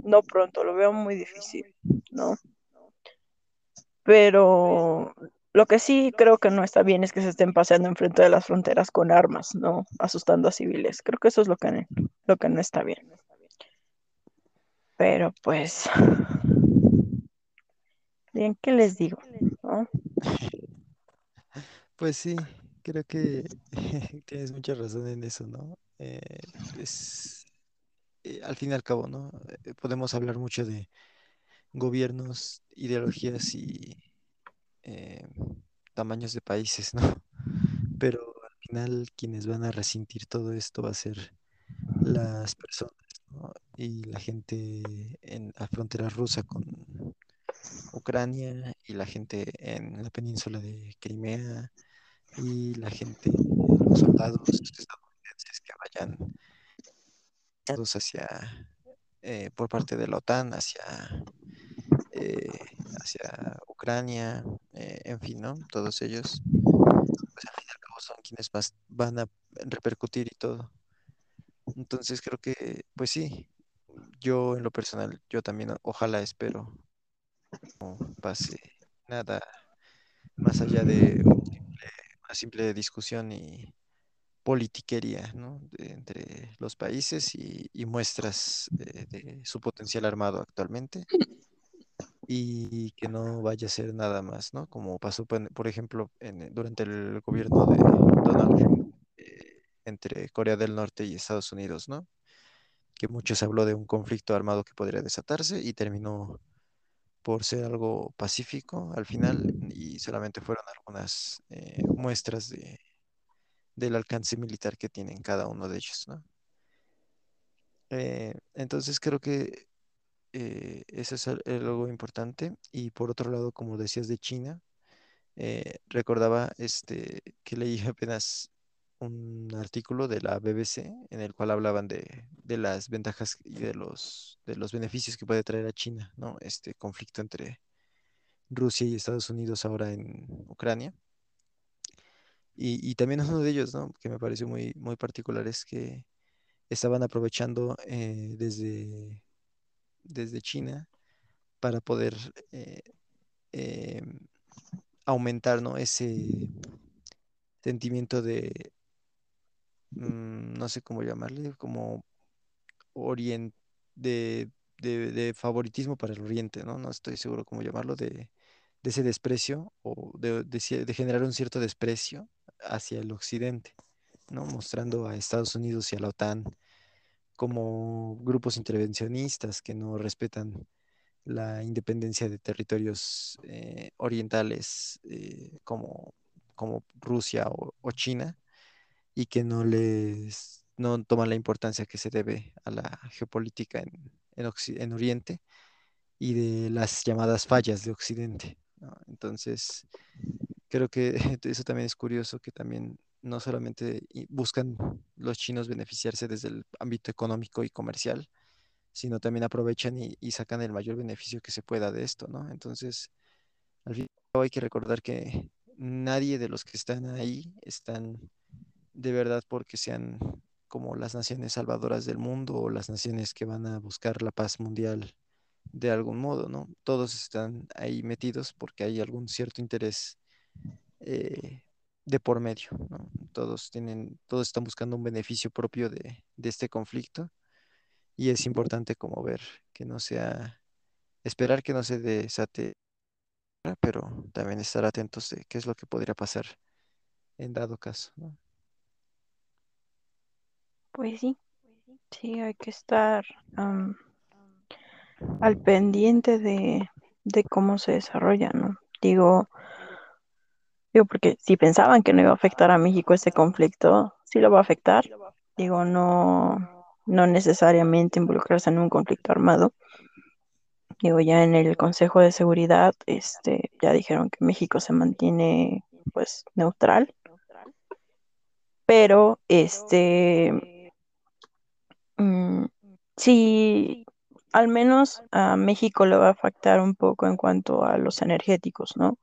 no pronto, lo veo muy difícil, ¿no? Pero lo que sí creo que no está bien es que se estén paseando enfrente de las fronteras con armas, ¿no? Asustando a civiles. Creo que eso es lo que, lo que no está bien. Pero pues, bien, ¿qué les digo? Pues sí, creo que tienes mucha razón en eso, ¿no? Eh, es, eh, al fin y al cabo, ¿no? Eh, podemos hablar mucho de gobiernos, ideologías y tamaños de países, ¿no? Pero al final quienes van a resentir todo esto va a ser las personas. Y la gente en la frontera rusa con Ucrania y la gente en la península de Crimea y la gente, los soldados que vayan todos hacia, eh, por parte de la OTAN, hacia, eh, hacia Ucrania, eh, en fin, ¿no? Todos ellos, pues al fin y al cabo son quienes más van a repercutir y todo. Entonces creo que, pues sí, yo en lo personal, yo también ojalá espero no pase nada más allá de una simple discusión y politiquería, ¿no? de- entre los países y, y muestras de, de su potencial armado actualmente y que no vaya a ser nada más, ¿no? Como pasó, por ejemplo, en- durante el gobierno de Donald Trump eh, entre Corea del Norte y Estados Unidos, ¿no? Que muchos habló de un conflicto armado que podría desatarse y terminó por ser algo pacífico al final y solamente fueron algunas eh, muestras de, del alcance militar que tienen cada uno de ellos, ¿no? Eh, entonces creo que eh, eso es al- algo importante. Y por otro lado, como decías de China, eh, recordaba este, que leí apenas un artículo de la BBC en el cual hablaban de, de las ventajas y de los, de los beneficios que puede traer a China, ¿no? Este conflicto entre Rusia y Estados Unidos ahora en Ucrania. Y, y también uno de ellos, ¿no? Que me pareció muy, muy particular es que estaban aprovechando eh, desde, desde China para poder eh, eh, aumentar, ¿no? Ese sentimiento de, mm, no sé cómo llamarle, como orien- de, de- de favoritismo para el Oriente, ¿no? No estoy seguro cómo llamarlo, de, de ese desprecio o de, de generar un cierto desprecio hacia el Occidente, ¿no? Mostrando a Estados Unidos y a la OTAN como grupos intervencionistas que no respetan la independencia de territorios eh, orientales eh, como, Rusia o, China y que no les no toman la importancia que se debe a la geopolítica en, Oriente y de las llamadas fallas de Occidente. Entonces, creo que eso también es curioso, que también no solamente buscan los chinos beneficiarse desde el ámbito económico y comercial, sino también aprovechan y, y sacan el mayor beneficio que se pueda de esto, ¿no? Entonces, al fin y al cabo hay que recordar que nadie de los que están ahí están de verdad porque sean como las naciones salvadoras del mundo o las naciones que van a buscar la paz mundial de algún modo, ¿no? Todos están ahí metidos porque hay algún cierto interés eh, de por medio, ¿no? Todos tienen, todos están buscando un beneficio propio de, de este conflicto y es importante como ver que no sea, esperar que no se desate, pero también estar atentos de qué es lo que podría pasar en dado caso. Pues sí, sí, hay que estar al pendiente de, de cómo se desarrolla, ¿no? Digo, porque si pensaban que no iba a afectar a México ese conflicto, sí lo va a afectar. Digo, no, no necesariamente involucrarse en un conflicto armado. Digo, ya en el Consejo de Seguridad, este, ya dijeron que México se mantiene, pues, neutral, pero, este, mm, sí, al menos a México le va a afectar un poco en cuanto a los energéticos, ¿no?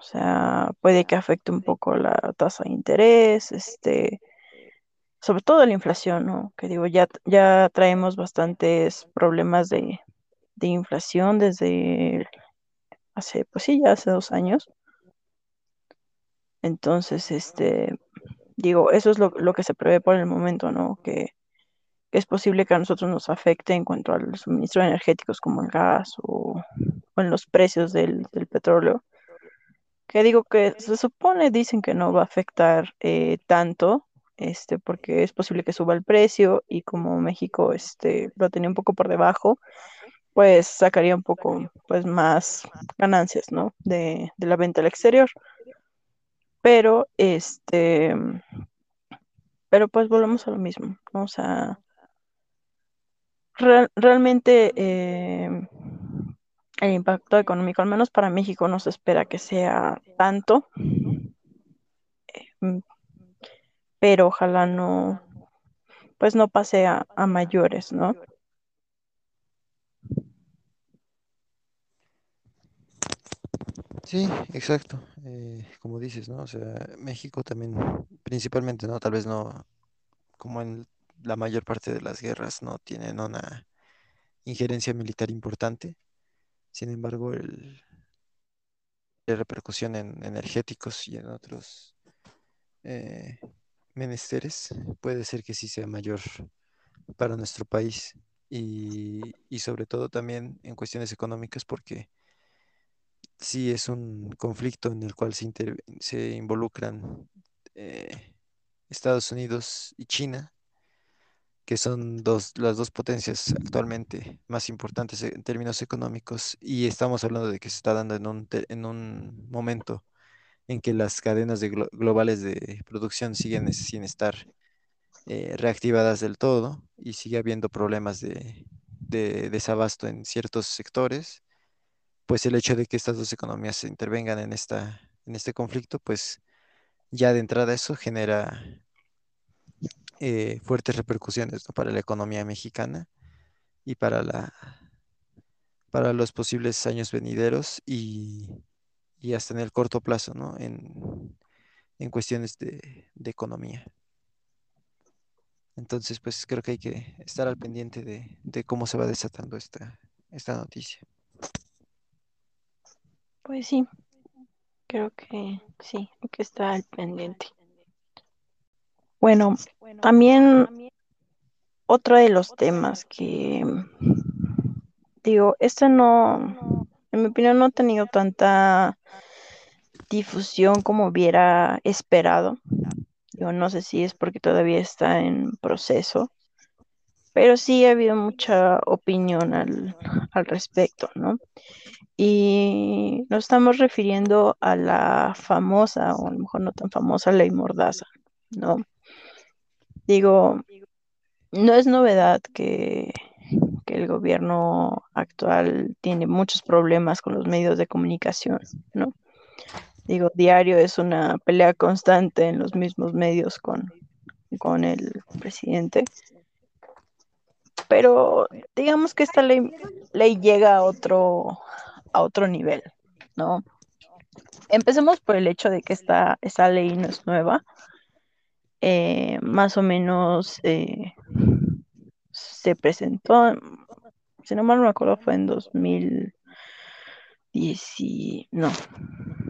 O sea, puede que afecte un poco la tasa de interés, este, sobre todo la inflación, ¿no? Que digo, ya, ya traemos bastantes problemas de, de inflación desde hace, pues sí, ya hace dos años. Entonces, este, digo, eso es lo, lo que se prevé por el momento, ¿no? Que, es posible que a nosotros nos afecte en cuanto al suministro de energéticos como el gas o, o en los precios del, del petróleo. Que digo que se supone, dicen que no va a afectar eh, tanto, este, porque es posible que suba el precio y como México, este, lo tenía un poco por debajo, pues sacaría un poco, pues más ganancias, ¿no? De, de la venta al exterior. Pero, este, pero pues volvemos a lo mismo, ¿no? O sea, real- realmente eh, el impacto económico, al menos para México, no se espera que sea tanto, mm, pero ojalá no, pues no pase a, a mayores, ¿no? Sí, exacto. Eh, como dices, ¿no? O sea, México también, principalmente, ¿no? Tal vez no, como en la mayor parte de las guerras, no tienen una injerencia militar importante. Sin embargo, el, la repercusión en energéticos y en otros eh, menesteres puede ser que sí sea mayor para nuestro país. Y, y sobre todo también en cuestiones económicas, porque sí es un conflicto en el cual se, se involucran eh, Estados Unidos y China, que son dos, las dos potencias actualmente más importantes en términos económicos, y estamos hablando de que se está dando en un, en un momento en que las cadenas de glo- globales de producción siguen sin estar eh, reactivadas del todo y sigue habiendo problemas de, de desabasto en ciertos sectores, pues el hecho de que estas dos economías intervengan en esta, en este conflicto, pues ya de entrada eso genera eh, fuertes repercusiones, para la economía mexicana y para la, para los posibles años venideros y, y hasta en el corto plazo, ¿no? En, en cuestiones de, de economía. Entonces, pues creo que hay que estar al pendiente de, de cómo se va desatando esta, esta noticia. Pues sí, creo que sí, hay que estar al pendiente. Bueno, también otro de los temas que digo, este no, en mi opinión, no ha tenido tanta difusión como hubiera esperado. Yo no sé si es porque todavía está en proceso, pero sí ha habido mucha opinión al, al respecto, ¿no? Y nos estamos refiriendo a la famosa, o a lo mejor no tan famosa, ley Mordaza, ¿no? Digo, no es novedad que, que el gobierno actual tiene muchos problemas con los medios de comunicación, ¿no? Digo, diario es una pelea constante en los mismos medios con, con el presidente, pero digamos que esta ley, ley llega a otro, a otro nivel, ¿no? Empecemos por el hecho de que esta, esta ley no es nueva. Eh, más o menos eh, se presentó, si no mal no me acuerdo, fue en 2010, y- no,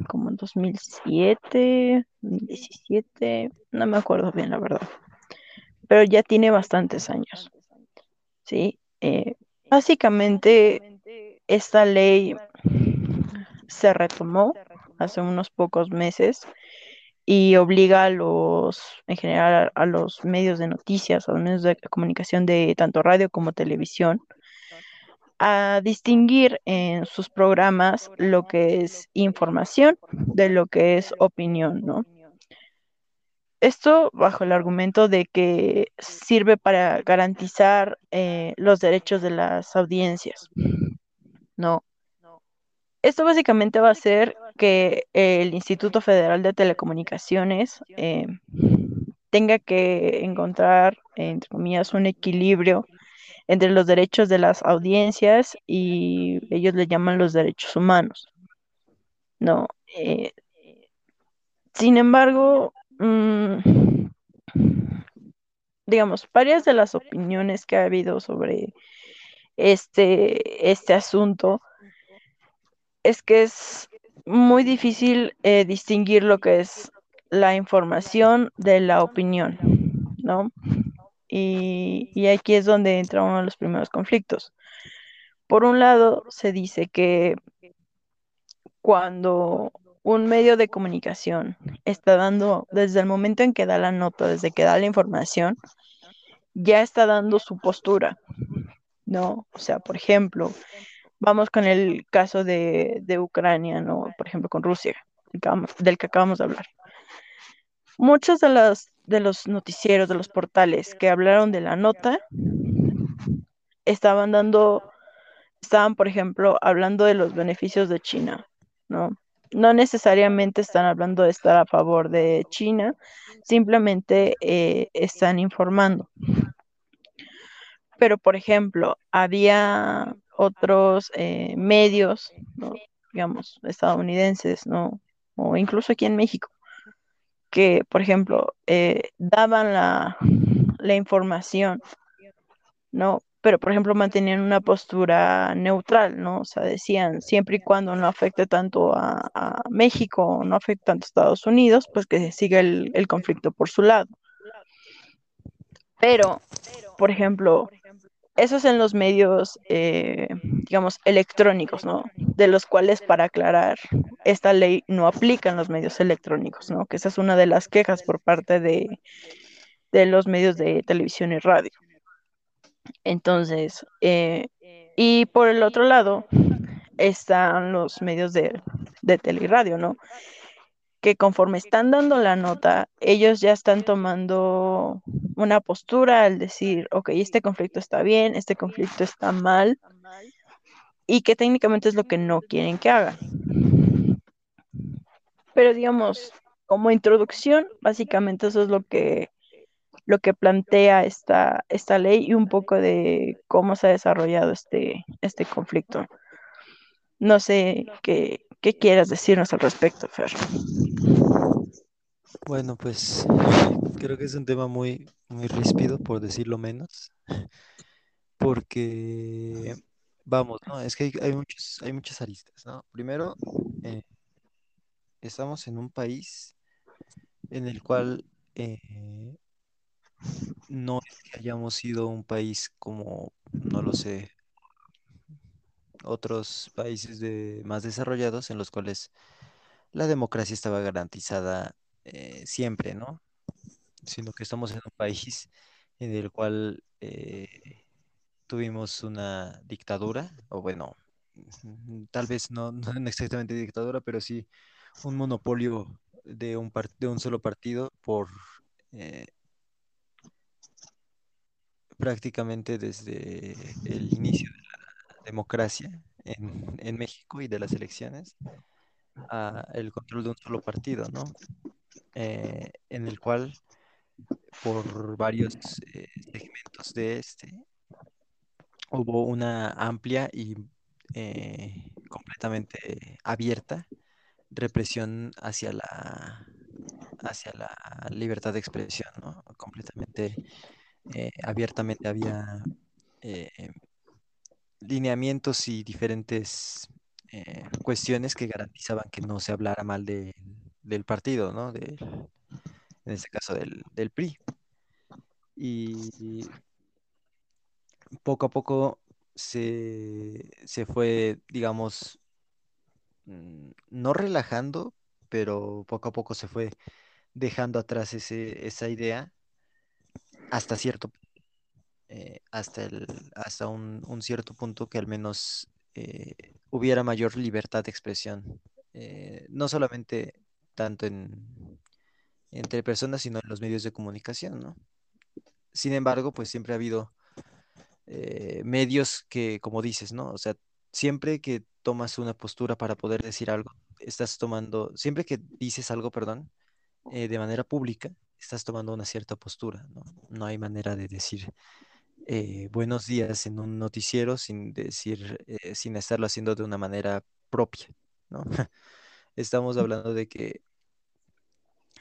como en 2007, 2017, no me acuerdo bien la verdad, pero ya tiene bastantes años, ¿sí? Eh, básicamente, esta ley se retomó hace unos pocos meses y obliga a los, en general, a, los medios de noticias, a los medios de comunicación de tanto radio como televisión, a distinguir en sus programas lo que es información de lo que es opinión, ¿no? Esto bajo el argumento de que sirve para garantizar eh, los derechos de las audiencias, ¿no? Esto básicamente va a hacer que el Instituto Federal de Telecomunicaciones eh, tenga que encontrar, entre comillas, un equilibrio entre los derechos de las audiencias y ellos le llaman los derechos humanos, ¿no? Eh, sin embargo, mmm, digamos, varias de las opiniones que ha habido sobre este, este asunto es que es muy difícil eh, distinguir lo que es la información de la opinión, ¿no? Y, y, aquí es donde entra uno de los primeros conflictos. Por un lado, se dice que cuando un medio de comunicación está dando, desde el momento en que da la nota, desde que da la información, ya está dando su postura, ¿no? O sea, por ejemplo, vamos con el caso de, de Ucrania, ¿no? Por ejemplo, con Rusia, del que acabamos de hablar. Muchos de los, de los noticieros, de los portales que hablaron de la nota, estaban dando, estaban, por ejemplo, hablando de los beneficios de China, ¿no? No necesariamente están hablando de estar a favor de China, simplemente eh, están informando. Pero, por ejemplo, había otros eh, medios, ¿no? digamos, estadounidenses, ¿no? O incluso aquí en México, que, por ejemplo, eh, daban la, la, información, ¿no? Pero, por ejemplo, mantenían una postura neutral, ¿no? O sea, decían, siempre y cuando no afecte tanto a, a México, no afecte tanto a Estados Unidos, pues que siga el, el conflicto por su lado. Pero, por ejemplo, eso es en los medios, eh, digamos, electrónicos, ¿no? De los cuales, para aclarar, esta ley no aplica en los medios electrónicos, ¿no? Que esa es una de las quejas por parte de, de los medios de televisión y radio. Entonces, eh, y por el otro lado están los medios de, de ¿no? Que conforme están dando la nota, ellos ya están tomando una postura al decir, ok, este conflicto está bien, este conflicto está mal, y que técnicamente es lo que no quieren que hagan. Pero digamos, como introducción, básicamente eso es lo que, lo que plantea esta, esta ley y un poco de cómo se ha desarrollado este, este conflicto. No sé qué, qué quieras decirnos al respecto, Fer. Bueno, pues creo que es un tema muy, muy ríspido, por decirlo menos, porque, vamos, ¿no? Es que hay, muchos, hay muchas aristas, ¿no? Primero, eh, estamos en un país en el cual eh, no es que hayamos sido un país como, no lo sé, otros países de, más desarrollados en los cuales la democracia estaba garantizada eh, siempre, ¿no? Sino que estamos en un país en el cual eh, tuvimos una dictadura, o bueno, mm, tal vez no, exactamente dictadura, pero sí un monopolio de un, de un solo partido por eh, prácticamente desde el inicio de la democracia en, México y de las elecciones a el control de un solo partido, ¿no? Eh, en el cual por varios eh, segmentos de este hubo una amplia y eh, completamente abierta represión hacia la, hacia la libertad de expresión, ¿no? Completamente abiertamente había lineamientos y diferentes eh, cuestiones que garantizaban que no se hablara mal de- del partido, ¿no? Del- en este caso del, del PRI. Y poco a poco se, se fue, digamos, mm, no relajando, pero poco a poco se fue dejando atrás ese, esa idea hasta cierto, eh, hasta el, hasta un, un cierto punto que al menos eh, hubiera mayor libertad de expresión, eh, no solamente tanto en, entre personas, sino en los medios de comunicación, ¿no? Sin embargo, pues siempre ha habido medios que, como dices, ¿no? O sea, siempre que tomas una postura para poder decir algo, estás tomando, siempre que dices algo, perdón, de manera pública, estás tomando una cierta postura, ¿no? No hay manera de decir eh, buenos días en un noticiero sin decir, eh, sin estarlo haciendo de una manera propia, ¿no? Estamos hablando de que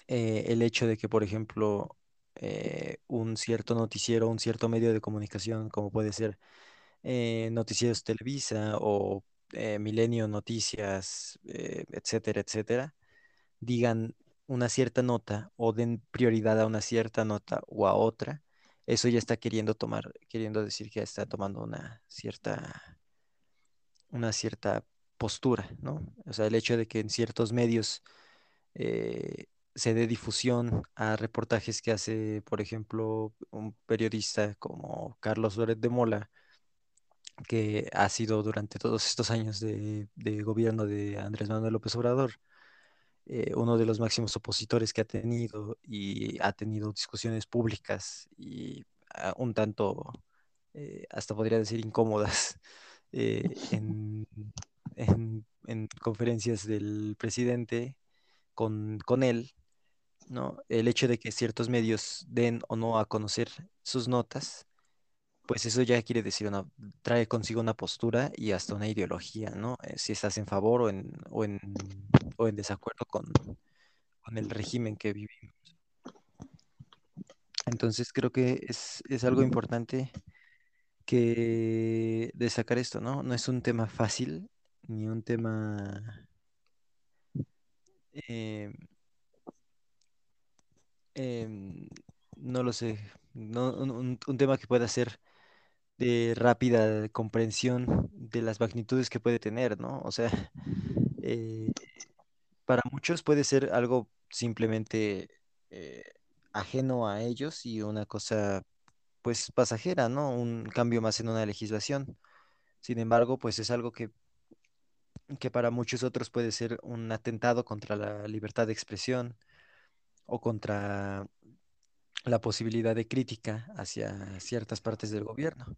eh, el hecho de que, por ejemplo, eh, un cierto noticiero, un cierto medio de comunicación, como puede ser Noticieros Televisa o Milenio Noticias, etcétera, etcétera, digan una cierta nota o den prioridad a una cierta nota o a otra, eso ya está queriendo tomar, queriendo decir que está tomando una cierta, una cierta postura, ¿no? O sea, el hecho de que en ciertos medios eh, se dé difusión a reportajes que hace, por ejemplo, un periodista como Carlos Loret de Mola, que ha sido durante todos estos años de gobierno de Andrés Manuel López Obrador, eh, uno de los máximos opositores que ha tenido y ha tenido discusiones públicas y ah, un tanto, eh, hasta podría decir, incómodas eh, en, en- en conferencias del presidente con, con él, ¿no? El hecho de que ciertos medios den o no a conocer sus notas, pues eso ya quiere decir una, trae consigo una postura y hasta una ideología, ¿no? Eh, si estás en favor o en, o en, o en desacuerdo con, con el régimen que vivimos. Entonces creo que es, es algo importante que destacar esto, ¿no? No es un tema fácil ni un tema, eh, em, no lo sé, no, un- un tema que pueda ser de rápida comprensión de las magnitudes que puede tener, ¿no? O sea, eh, para muchos puede ser algo simplemente eh, ajeno a ellos y una cosa pues pasajera, ¿no? Un cambio más en una legislación. Sin embargo, pues es algo que, que para muchos otros puede ser un atentado contra la libertad de expresión o contra la posibilidad de crítica hacia ciertas partes del gobierno.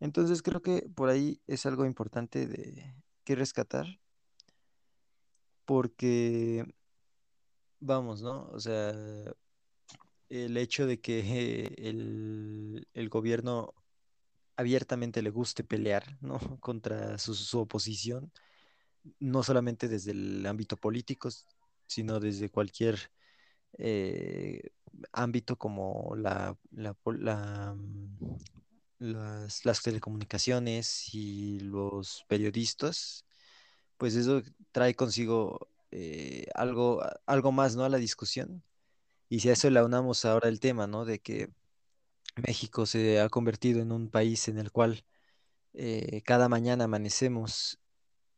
Entonces creo que por ahí es algo importante de que rescatar, porque vamos, ¿no? O sea, el hecho de que el, el gobierno abiertamente le guste pelear, ¿no? Contra su, oposición, no solamente desde el ámbito político, sino desde cualquier eh, ámbito como la, la, mm, las, telecomunicaciones y los periodistas, pues eso trae consigo eh, algo, algo más, ¿no? A la discusión. Y si a eso le aunamos ahora el tema, ¿no? De que México se ha convertido en un país en el cual eh, cada mañana amanecemos,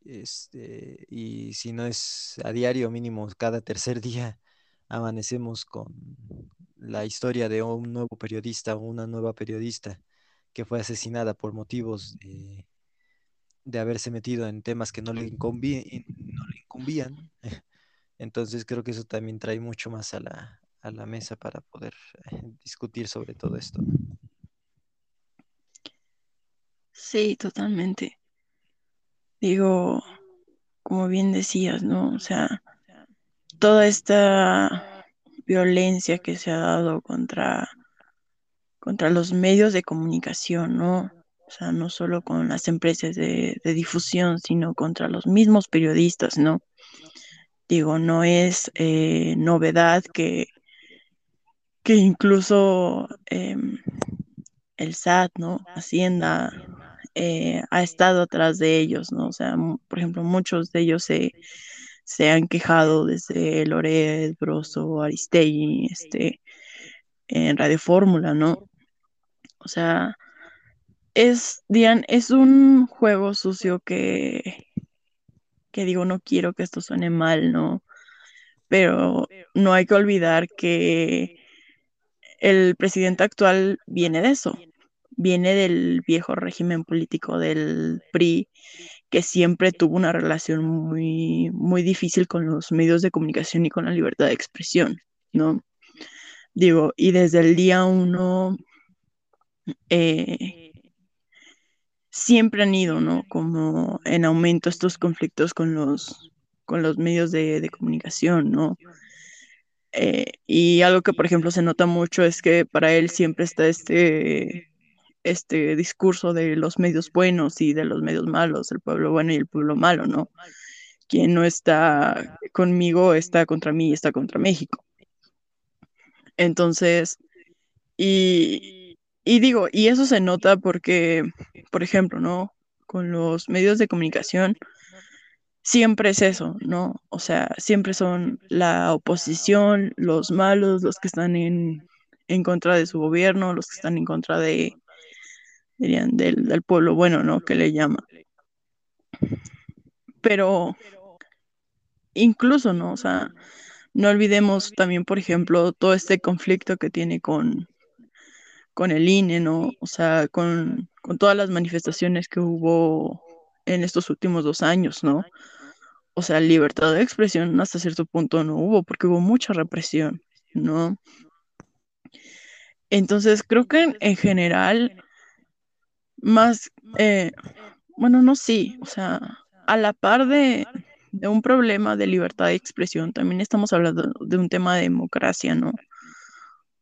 este, y si no es a diario, mínimo cada tercer día, amanecemos con la historia de un nuevo periodista o una nueva periodista que fue asesinada por motivos de, haberse metido en temas que no le incumbi- no le incumbían. Entonces creo que eso también trae mucho más a la, a la mesa para poder eh, discutir sobre todo esto. Sí, totalmente. Digo, como bien decías, ¿no? O sea, toda esta violencia que se ha dado contra, contra los medios de comunicación, ¿no? O sea, no solo con las empresas de, difusión, sino contra los mismos periodistas, ¿no? Digo, no es eh, novedad que, que incluso em, el SAT, ¿no? Hacienda eh, ha estado atrás de ellos, ¿no? O sea, por ejemplo, muchos de ellos se, se han quejado desde Loret, Broso, Aristegui, este, en Radio Fórmula, ¿no? O sea, es, Dian, es un juego sucio que, que digo, no quiero que esto suene mal, ¿no? Pero no hay que olvidar que el presidente actual viene de eso, viene del viejo régimen político del PRI, que siempre tuvo una relación muy, muy difícil con los medios de comunicación y con la libertad de expresión, ¿no? Digo, y desde el día uno eh, siempre han ido, ¿no? Como en aumento estos conflictos con los, con los medios de, comunicación, ¿no? Eh, y algo que, por ejemplo, se nota mucho es que para él siempre está este, este discurso de los medios buenos y de los medios malos, el pueblo bueno y el pueblo malo, ¿no? Quien no está conmigo está contra mí y está contra México. Entonces, y, digo, y eso se nota porque, por ejemplo, ¿no? Con los medios de comunicación siempre es eso, ¿no? O sea, siempre son la oposición, los malos, los que están en, en contra de su gobierno, los que están en contra de, dirían, del, del pueblo bueno, ¿no? Que le llama. Pero incluso, ¿no? O sea, no olvidemos también, por ejemplo, todo este conflicto que tiene con, con el INE, ¿no? O sea, con, con todas las manifestaciones que hubo en estos últimos dos años, ¿no? O sea, libertad de expresión hasta cierto punto no hubo, porque hubo mucha represión, ¿no? Entonces, creo que en, en general, más, eh, bueno, no sí, o sea, a la par de, de un problema de libertad de expresión, también estamos hablando de un tema de democracia, ¿no?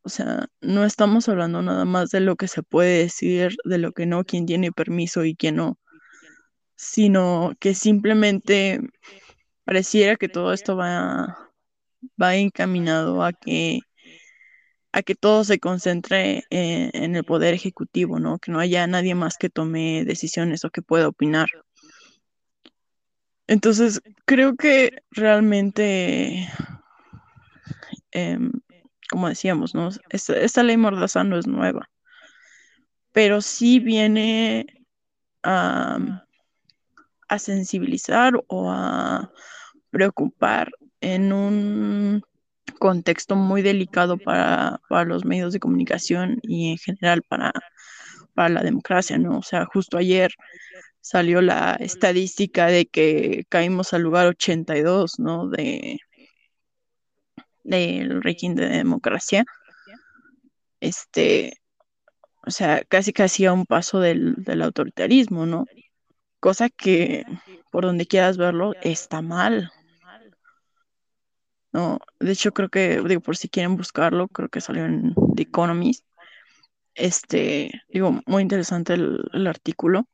O sea, no estamos hablando nada más de lo que se puede decir, de lo que no, quién tiene permiso y quién no, sino que simplemente pareciera que todo esto va, va encaminado a que, a que todo se concentre en, en el poder ejecutivo, ¿no? Que no haya nadie más que tome decisiones o que pueda opinar. Entonces, creo que realmente, em, como decíamos, ¿no? Esta, ley Mordaza no es nueva, pero sí viene a, a sensibilizar o a preocupar en un contexto muy delicado para, para los medios de comunicación y en general para, para la democracia, ¿no? O sea, justo ayer salió la estadística de que caímos al lugar 82, ¿no? De del ranking de democracia. Este, o sea, casi casi a un paso del, del autoritarismo, ¿no? Cosa que por donde quieras verlo está mal. No, de hecho creo que, digo, por si quieren buscarlo, creo que salió en The Economist. Este, digo, muy interesante el, el artículo.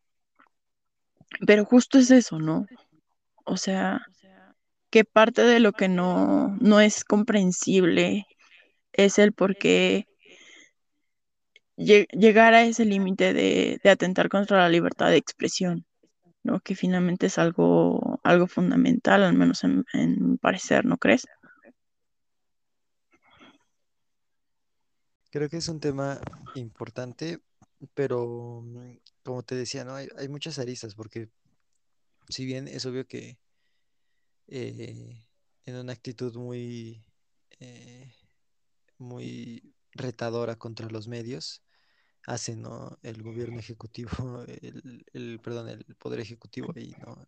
Pero justo es eso, ¿no? O sea, que parte de lo que no, no es comprensible es el por qué lle- llegar a ese límite de, de atentar contra la libertad de expresión, ¿no? Que finalmente es algo, algo fundamental, al menos en, en mi parecer, ¿no crees? Creo que es un tema importante, pero mm, como te decía, ¿no? Hay, hay muchas aristas, porque si bien es obvio que eh, en una actitud muy, eh, muy retadora contra los medios, hace, ¿no? El gobierno ejecutivo, el, el, perdón, el poder ejecutivo ahí, ¿no?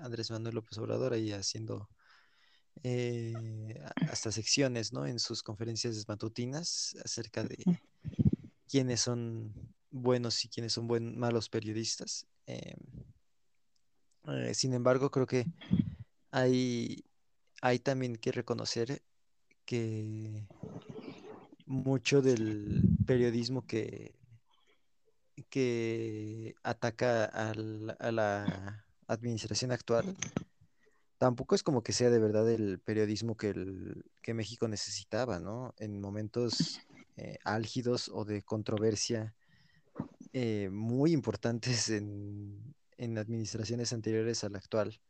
Andrés Manuel López Obrador ahí haciendo eh, hasta secciones, ¿no? En sus conferencias matutinas acerca de quiénes son buenos y quiénes son buen, malos periodistas. Eh, eh, sin embargo, creo que hay, hay también que reconocer que mucho del periodismo que, que ataca a la administración actual tampoco es como que sea de verdad el periodismo que, el, que México necesitaba, ¿no? En momentos eh, álgidos o de controversia eh, muy importantes en, en administraciones anteriores a la actual,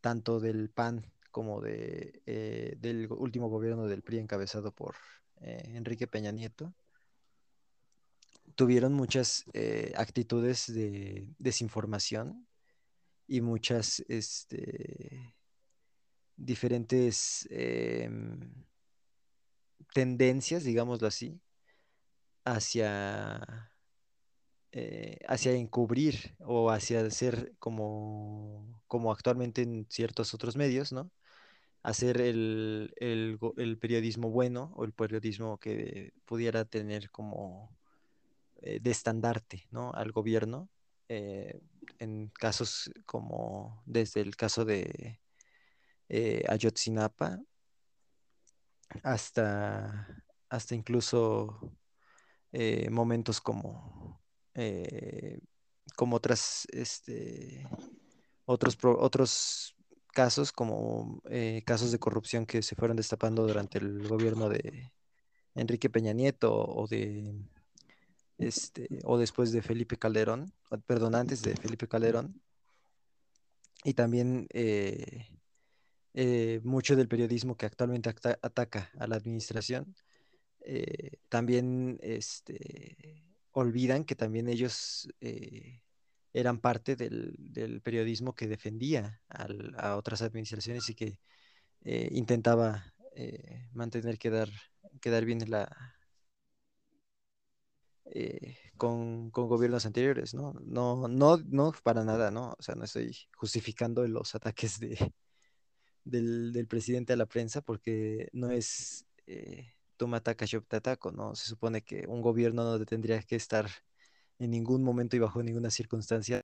tanto del PAN como de, eh, del último gobierno del PRI encabezado por Enrique Peña Nieto, tuvieron muchas actitudes de desinformación y muchas este, diferentes em, tendencias, digámoslo así, hacia, eh, hacia encubrir o hacia hacer como, como actualmente en ciertos otros medios, ¿no? Hacer el, el periodismo bueno o el periodismo que pudiera tener como eh, de estandarte, ¿no? Al gobierno. eh, en casos como desde el caso de Ayotzinapa hasta, hasta incluso eh, momentos como, eh, como otras, este, otros, otros casos, como eh, casos de corrupción que se fueron destapando durante el gobierno de Enrique Peña Nieto o de este, o después de Felipe Calderón, perdón, antes de Felipe Calderón, y también eh, mucho del periodismo que actualmente ataca a la administración eh, también este, olvidan que también ellos eh, eran parte del, del periodismo que defendía a otras administraciones y que intentaba mantener quedar, quedar bien en la, con, con gobiernos anteriores, ¿no? No, no, no para nada, ¿no? O sea, no estoy justificando los ataques de, del, presidente a la prensa porque no es eh, yo te ataco, ¿no? Se supone que un gobierno no tendría que estar en ningún momento y bajo ninguna circunstancia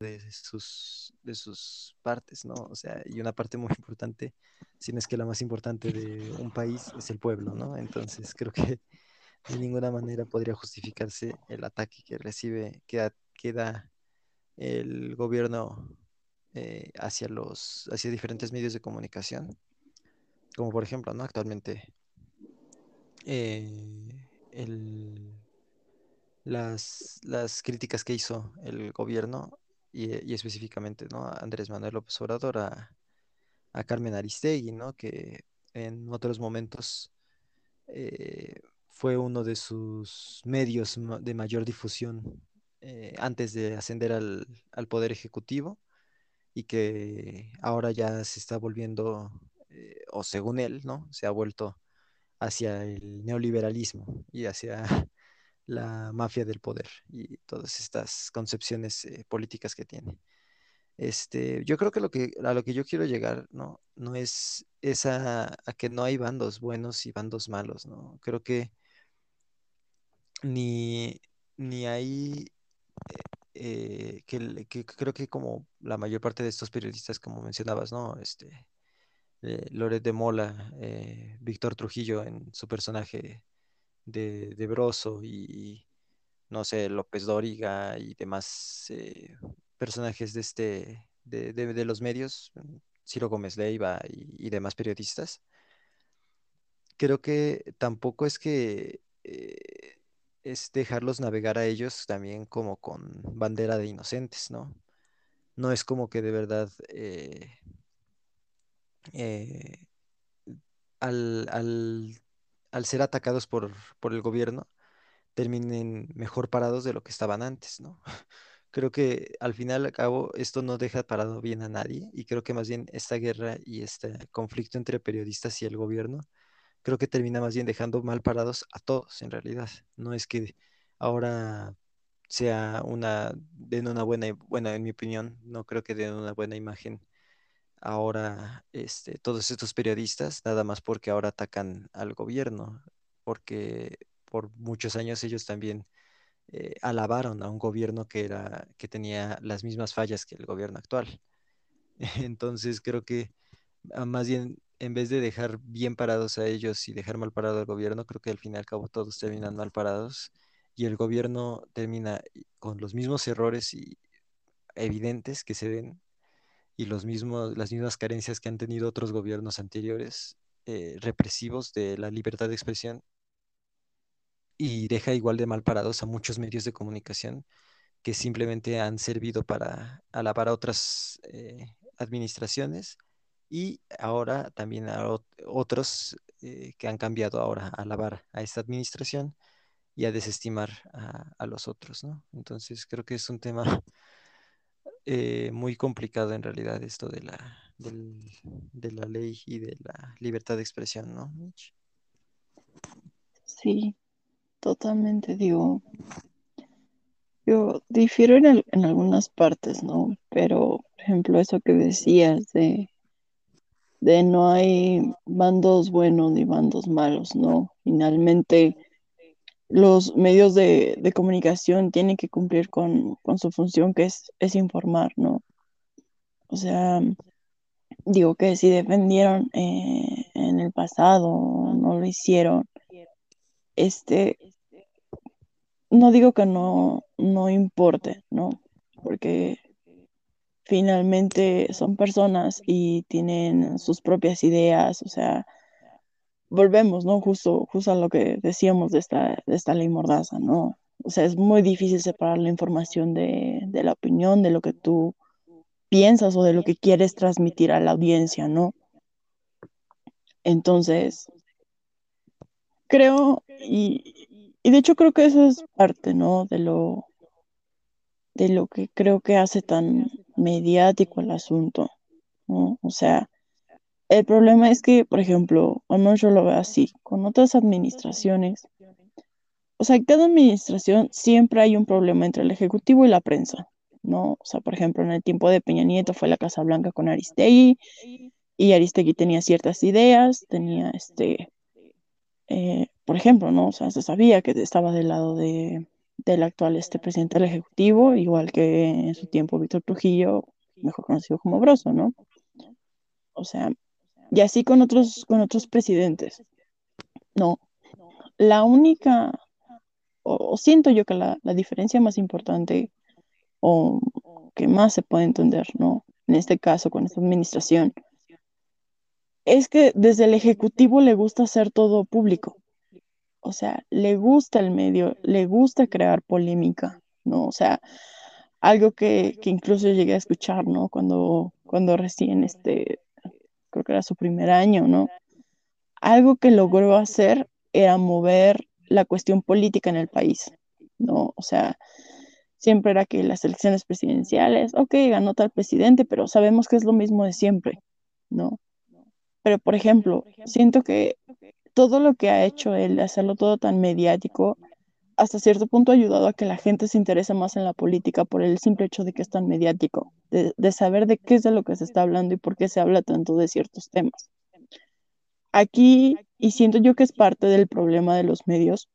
de sus, de sus partes, ¿no? O sea, y una parte muy importante, si no es que la más importante de un país es el pueblo, ¿no? Entonces creo que de ninguna manera podría justificarse el ataque que recibe, que, que da el gobierno eh, hacia los, hacia diferentes medios de comunicación, como por ejemplo, ¿no? Actualmente eh, el, las, las críticas que hizo el gobierno y, y específicamente, ¿no? a Andrés Manuel López Obrador a, a Carmen Aristegui, ¿no? Que en otros momentos eh, fue uno de sus medios de mayor difusión eh, antes de ascender al, al poder ejecutivo y que ahora ya se está volviendo eh, o según él, ¿no? Se ha vuelto hacia el neoliberalismo y hacia la mafia del poder y todas estas concepciones eh, políticas que tiene. Este, yo creo que, lo que a lo que yo quiero llegar, ¿no? No es esa a que no hay bandos buenos y bandos malos, ¿no? Creo que ni, ni hay eh, que, creo que como la mayor parte de estos periodistas, como mencionabas, ¿no? Este, eh, Loret de Mola, eh, Víctor Trujillo en su personaje de, de Broso y, no sé, López Dóriga y demás eh, personajes de, este, de, de- los medios, mm, Ciro Gómez Leiva y, demás periodistas. Creo que tampoco es que es dejarlos navegar a ellos también como con bandera de inocentes, ¿no? No es como que de verdad eh, eh, al, al- al ser atacados por, por el gobierno terminen mejor parados de lo que estaban antes, ¿no? Creo que al final al cabo esto no deja parado bien a nadie y creo que más bien esta guerra y este conflicto entre periodistas y el gobierno, creo que termina más bien dejando mal parados a todos en realidad. No es que ahora sea una, den una buena, bueno, en mi opinión, no creo que den una buena imagen ahora este, todos estos periodistas, nada más porque ahora atacan al gobierno, porque por muchos años ellos también eh, alabaron a un gobierno que era, que tenía las mismas fallas que el gobierno actual. Entonces creo que ah, más bien en vez de dejar bien parados a ellos y dejar mal parado al gobierno, creo que al fin y al cabo todos terminan mal parados y el gobierno termina con los mismos errores evidentes que se ven y los mismos, las mismas carencias que han tenido otros gobiernos anteriores eh, represivos de la libertad de expresión y deja igual de mal parados a muchos medios de comunicación que simplemente han servido para alabar a otras eh, administraciones y ahora también a ot- otros eh, que han cambiado ahora a alabar a esta administración y a desestimar a, los otros, ¿no? Entonces creo que es un tema eh, muy complicado en realidad esto de la, de la ley y de la libertad de expresión, ¿no? Sí, totalmente, digo, yo difiero en, en algunas partes, ¿no? Pero, por ejemplo, eso que decías de, de no hay bandos buenos ni bandos malos, ¿no? Finalmente, los medios de, de comunicación tienen que cumplir con, con su función, que es, es informar, ¿no? O sea, digo que si defendieron eh, en el pasado, no lo hicieron, este, no digo que no, no importe, ¿no? Porque finalmente son personas y tienen sus propias ideas, o sea, volvemos, ¿no? Justo, justo a lo que decíamos de esta, de esta ley Mordaza, ¿no? O sea, es muy difícil separar la información de, de la opinión, de lo que tú piensas o de lo que quieres transmitir a la audiencia, ¿no? Entonces, creo, y, y de hecho creo que eso es parte, ¿no? De lo, de lo que creo que hace tan mediático el asunto, ¿no? O sea, el problema es que, por ejemplo, al menos yo lo veo así, con otras administraciones, o sea, cada administración siempre hay un problema entre el Ejecutivo y la prensa, ¿no? O sea, por ejemplo, en el tiempo de Peña Nieto fue la Casa Blanca con Aristegui, y Aristegui tenía ciertas ideas, tenía este, eh, por ejemplo, ¿no? O sea, se sabía que estaba del lado de, del actual este presidente del Ejecutivo, igual que en su tiempo Víctor Trujillo, mejor conocido como Broso, ¿no? O sea, y así con otros, con otros presidentes. No, la única, o, siento yo que la, la diferencia más importante o que más se puede entender, ¿no? En este caso, con esta administración, es que desde el Ejecutivo le gusta hacer todo público. O sea, le gusta el medio, le gusta crear polémica, ¿no? O sea, algo que, que incluso llegué a escuchar, ¿no? Cuando, cuando recién, este, creo que era su primer año, ¿no? Algo que logró hacer era mover la cuestión política en el país, ¿no? O sea, siempre era que las elecciones presidenciales, ok, ganó tal presidente, pero sabemos que es lo mismo de siempre, ¿no? Pero, por ejemplo, siento que todo lo que ha hecho él, de hacerlo todo tan mediático, hasta cierto punto ha ayudado a que la gente se interese más en la política por el simple hecho de que es tan mediático, de, de saber de qué es de lo que se está hablando y por qué se habla tanto de ciertos temas. Aquí, y siento yo que es parte del problema de los medios,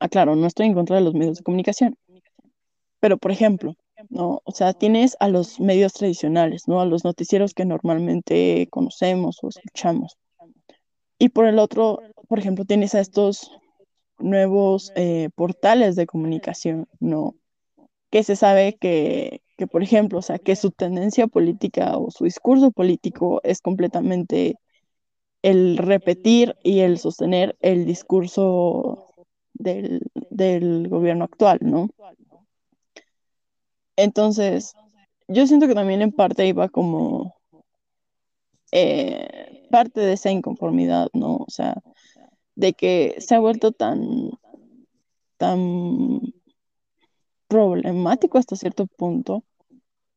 ah, claro, no estoy en contra de los medios de comunicación, pero por ejemplo, ¿no? O sea, tienes a los medios tradicionales, ¿no? A los noticieros que normalmente conocemos o escuchamos. Y por el otro, por ejemplo, tienes a estos nuevos eh, portales de comunicación, ¿no? Que se sabe que, que, por ejemplo, o sea, que su tendencia política o su discurso político es completamente el repetir y el sostener el discurso del, del gobierno actual, ¿no? Entonces, yo siento que también en parte iba como eh, parte de esa inconformidad, ¿no? O sea, de que se ha vuelto tan, tan problemático hasta cierto punto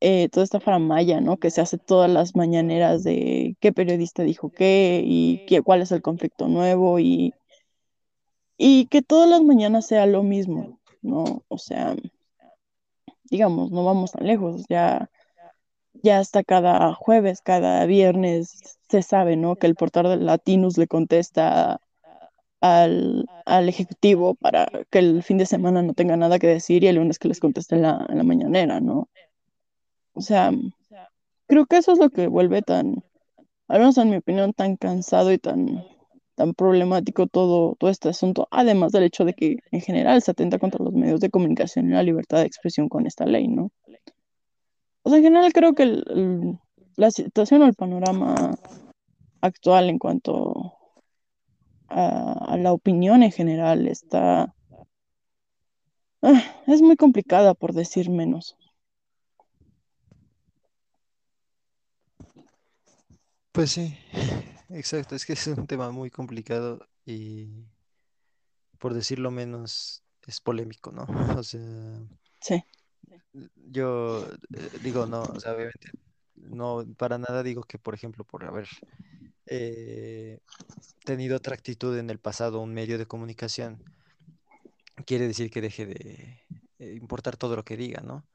eh, toda esta faramaya, ¿no? Que se hace todas las mañaneras de qué periodista dijo qué y qué, cuál es el conflicto nuevo y, y que todas las mañanas sea lo mismo, ¿no? O sea, digamos, no vamos tan lejos, ya, ya hasta cada jueves, cada viernes se sabe, ¿no? Que el portal de Latinus le contesta al, al, ejecutivo para que el fin de semana no tenga nada que decir y el lunes que les conteste en la, en la mañanera, ¿no? O sea, creo que eso es lo que vuelve tan, al menos en mi opinión, tan cansado y tan, tan problemático todo, todo este asunto, además del hecho de que en general se atenta contra los medios de comunicación y la libertad de expresión con esta ley, ¿no? O sea, en general creo que el, el, la situación o el panorama actual en cuanto a, a la opinión en general está... Ah, es muy complicada, por decir menos. Pues sí, exacto, es que es un tema muy complicado y por decirlo menos es polémico, ¿no? O sea, sí. Yo eh, digo, no, o sea, obviamente, no, para nada digo que, por ejemplo, por haber eh, tenido otra actitud en el pasado un medio de comunicación, quiere decir que deje de eh, importar todo lo que diga, ¿no?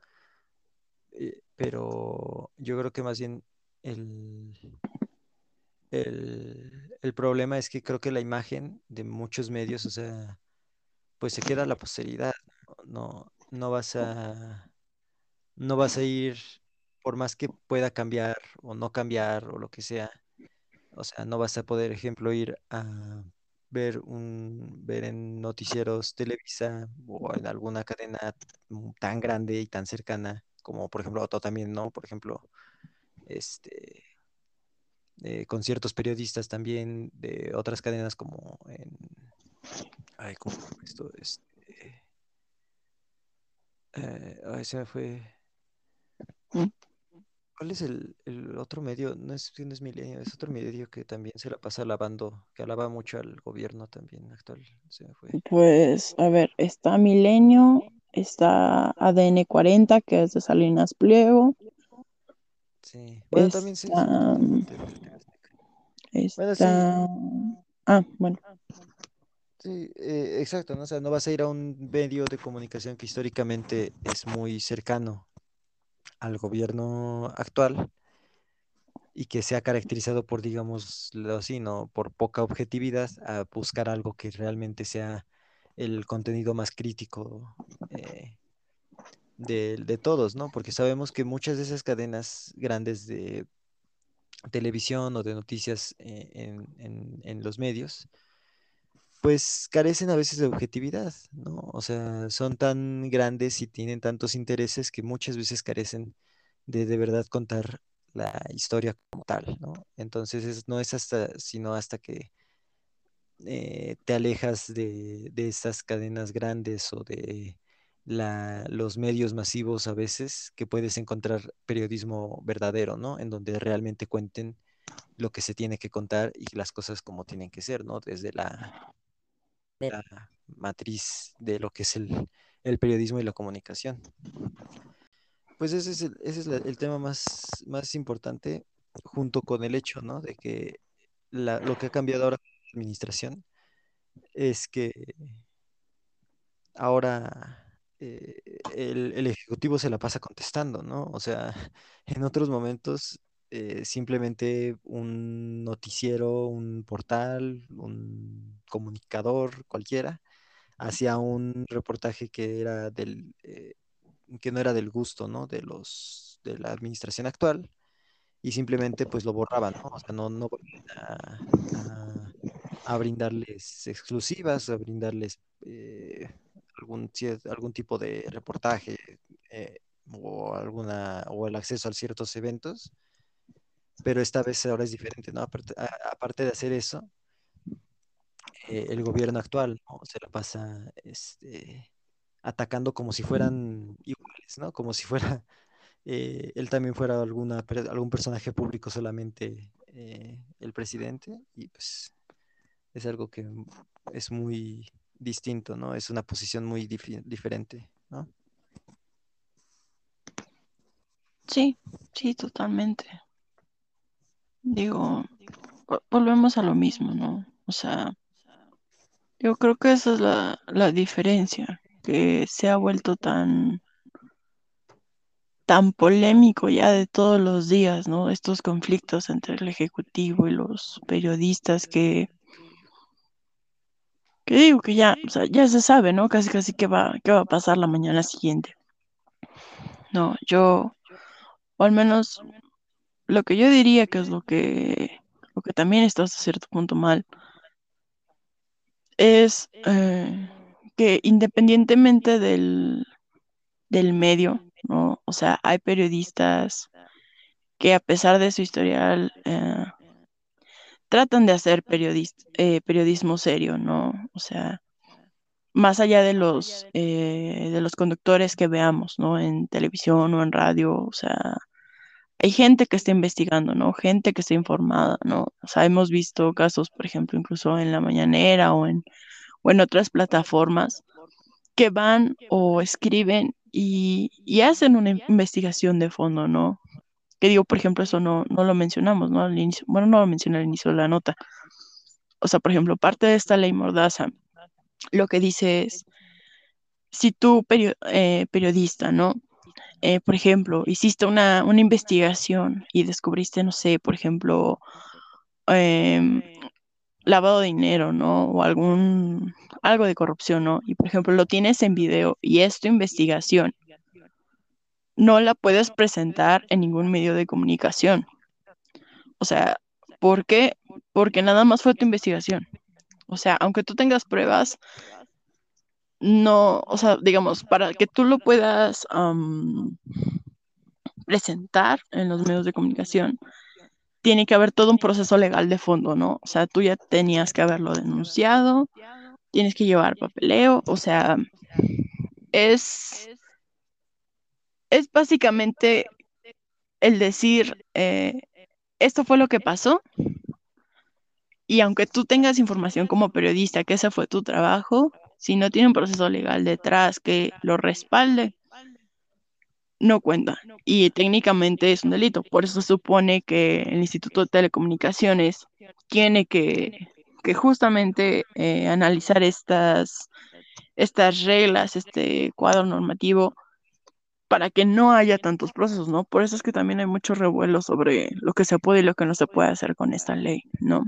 Pero yo creo que más bien el, el, el, problema es que creo que la imagen de muchos medios, o sea, pues se queda a la posteridad, no, no vas a, no vas a ir, por más que pueda cambiar o no cambiar o lo que sea, o sea, no vas a poder, ejemplo, ir a ver un, ver en noticieros Televisa o en alguna cadena tan grande y tan cercana como por ejemplo también, ¿no? Por ejemplo, este eh, con ciertos periodistas también de otras cadenas como en ay, ¿cómo esto? Este, eh, se me fue. ¿Mm? ¿Cuál es el, el, otro medio? No es, no es Milenio, es otro medio que también se la pasa alabando, que alaba mucho al gobierno también actual. Se me fue. Pues, a ver, está Milenio, está ADN 40, que es de Salinas Pliego. Sí, bueno, está, también sí. Está, bueno, sí. Ah, bueno. Sí, eh, exacto, ¿no? O sea, no vas a ir a un medio de comunicación que históricamente es muy cercano al gobierno actual y que se ha caracterizado por, digamos, así, ¿no? Por poca objetividad, a buscar algo que realmente sea el contenido más crítico eh, de, todos, ¿no? Porque sabemos que muchas de esas cadenas grandes de televisión o de noticias eh, en, en los medios, pues carecen a veces de objetividad, ¿no? O sea, son tan grandes y tienen tantos intereses que muchas veces carecen de de verdad contar la historia como tal, ¿no? Entonces es, no es hasta, sino hasta que eh, te alejas de, de, estas cadenas grandes o de la, los medios masivos a veces que puedes encontrar periodismo verdadero, ¿no? En donde realmente cuenten lo que se tiene que contar y las cosas como tienen que ser, ¿no? Desde la la matriz de lo que es el, el periodismo y la comunicación. Pues ese es el, ese es el tema más, más importante, junto con el hecho, ¿no? De que la- lo que ha cambiado ahora con la administración es que ahora eh, el, el Ejecutivo se la pasa contestando, ¿no? O sea, en otros momentos eh, simplemente un noticiero, un portal, un comunicador, cualquiera, hacía un reportaje que era del, eh, que no era del gusto, ¿no? De los, de la administración actual y simplemente pues lo borraban, ¿no? O sea, no, a, a- a brindarles exclusivas, a brindarles eh, algún, algún tipo de reportaje eh, o alguna, o el acceso a ciertos eventos, pero esta vez ahora es diferente, ¿no? Aparte, aparte de hacer eso, eh, el gobierno actual. Se la pasa este, atacando como si fueran iguales, ¿no? Como si fuera eh, él también fuera alguna, algún personaje público solamente eh, el presidente, y pues es algo que es muy distinto, ¿no? Es una posición muy diferente, ¿no? Sí, sí, totalmente. Digo, vo- volvemos a lo mismo, ¿no? O sea, yo creo que esa es la, la diferencia, que se ha vuelto tan, tan polémico ya de todos los días, ¿no? Estos conflictos entre el ejecutivo y los periodistas que, que digo que ya, o sea, ya se sabe, ¿no? Casi casi qué va, qué va a pasar la mañana siguiente. No, yo, o al menos lo que yo diría que es lo que, lo que también está hasta cierto punto mal es eh, que independientemente del, del medio, ¿no? O sea, hay periodistas que a pesar de su historial eh, tratan de hacer eh, periodismo serio, ¿no? O sea, más allá de los, eh, de los conductores que veamos, ¿no? En televisión o en radio, o sea, hay gente que está investigando, ¿no? Gente que está informada, ¿no? O sea, hemos visto casos, por ejemplo, incluso en La Mañanera o en, otras plataformas que van o escriben y, hacen una investigación de fondo, ¿no? Que digo, por ejemplo, eso no, lo mencionamos, ¿no? Al inicio, bueno, no lo mencioné al inicio de la nota. O sea, por ejemplo, parte de esta ley Mordaza, lo que dice es, si tú, eh, periodista, ¿no? Eh, por ejemplo, hiciste una, una investigación y descubriste, no sé, por ejemplo, em, lavado de dinero, ¿no? O algún, algo de corrupción, ¿no? Y por ejemplo, lo tienes en video y es tu investigación, no la puedes presentar en ningún medio de comunicación. O sea, ¿por qué? Porque nada más fue tu investigación. O sea, aunque tú tengas pruebas, no, o sea, digamos, para que tú lo puedas presentar en los medios de comunicación, tiene que haber todo un proceso legal de fondo, ¿no? O sea, tú ya tenías que haberlo denunciado, tienes que llevar papeleo, o sea, es, es básicamente el decir, eh, esto fue lo que pasó, y aunque tú tengas información como periodista que ese fue tu trabajo, si no tiene un proceso legal detrás que lo respalde, no cuenta. Y técnicamente es un delito. Por eso supone que el Instituto de Telecomunicaciones tiene que, justamente eh, analizar estas reglas, este cuadro normativo, para que no haya tantos procesos, ¿no? Por eso es que también hay mucho revuelo sobre lo que se puede y lo que no se puede hacer con esta ley, ¿no?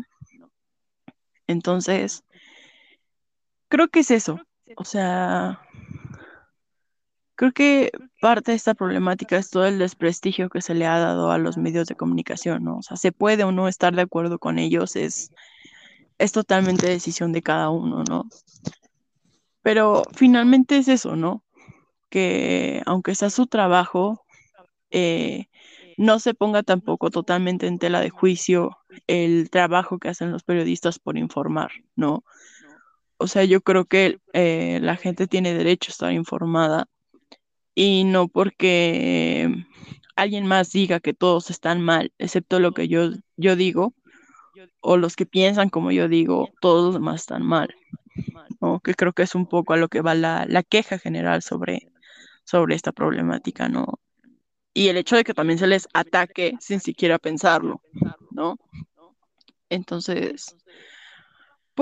Entonces, creo que es eso. O sea, creo que parte de esta problemática es todo el desprestigio que se le ha dado a los medios de comunicación, ¿no? O sea, se puede o no estar de acuerdo con ellos, es, es totalmente decisión de cada uno, ¿no? Pero finalmente es eso, ¿no? Que aunque sea su trabajo, eh, no se ponga tampoco totalmente en tela de juicio el trabajo que hacen los periodistas por informar, ¿no? O sea, yo creo que eh, la gente tiene derecho a estar informada y no porque alguien más diga que todos están mal, excepto lo que yo, yo digo, o los que piensan como yo digo, todos los demás están mal. Que creo que es un poco a lo que va la, la queja general sobre, sobre esta problemática, ¿no? Y el hecho de que también se les ataque sin siquiera pensarlo, ¿no? Entonces,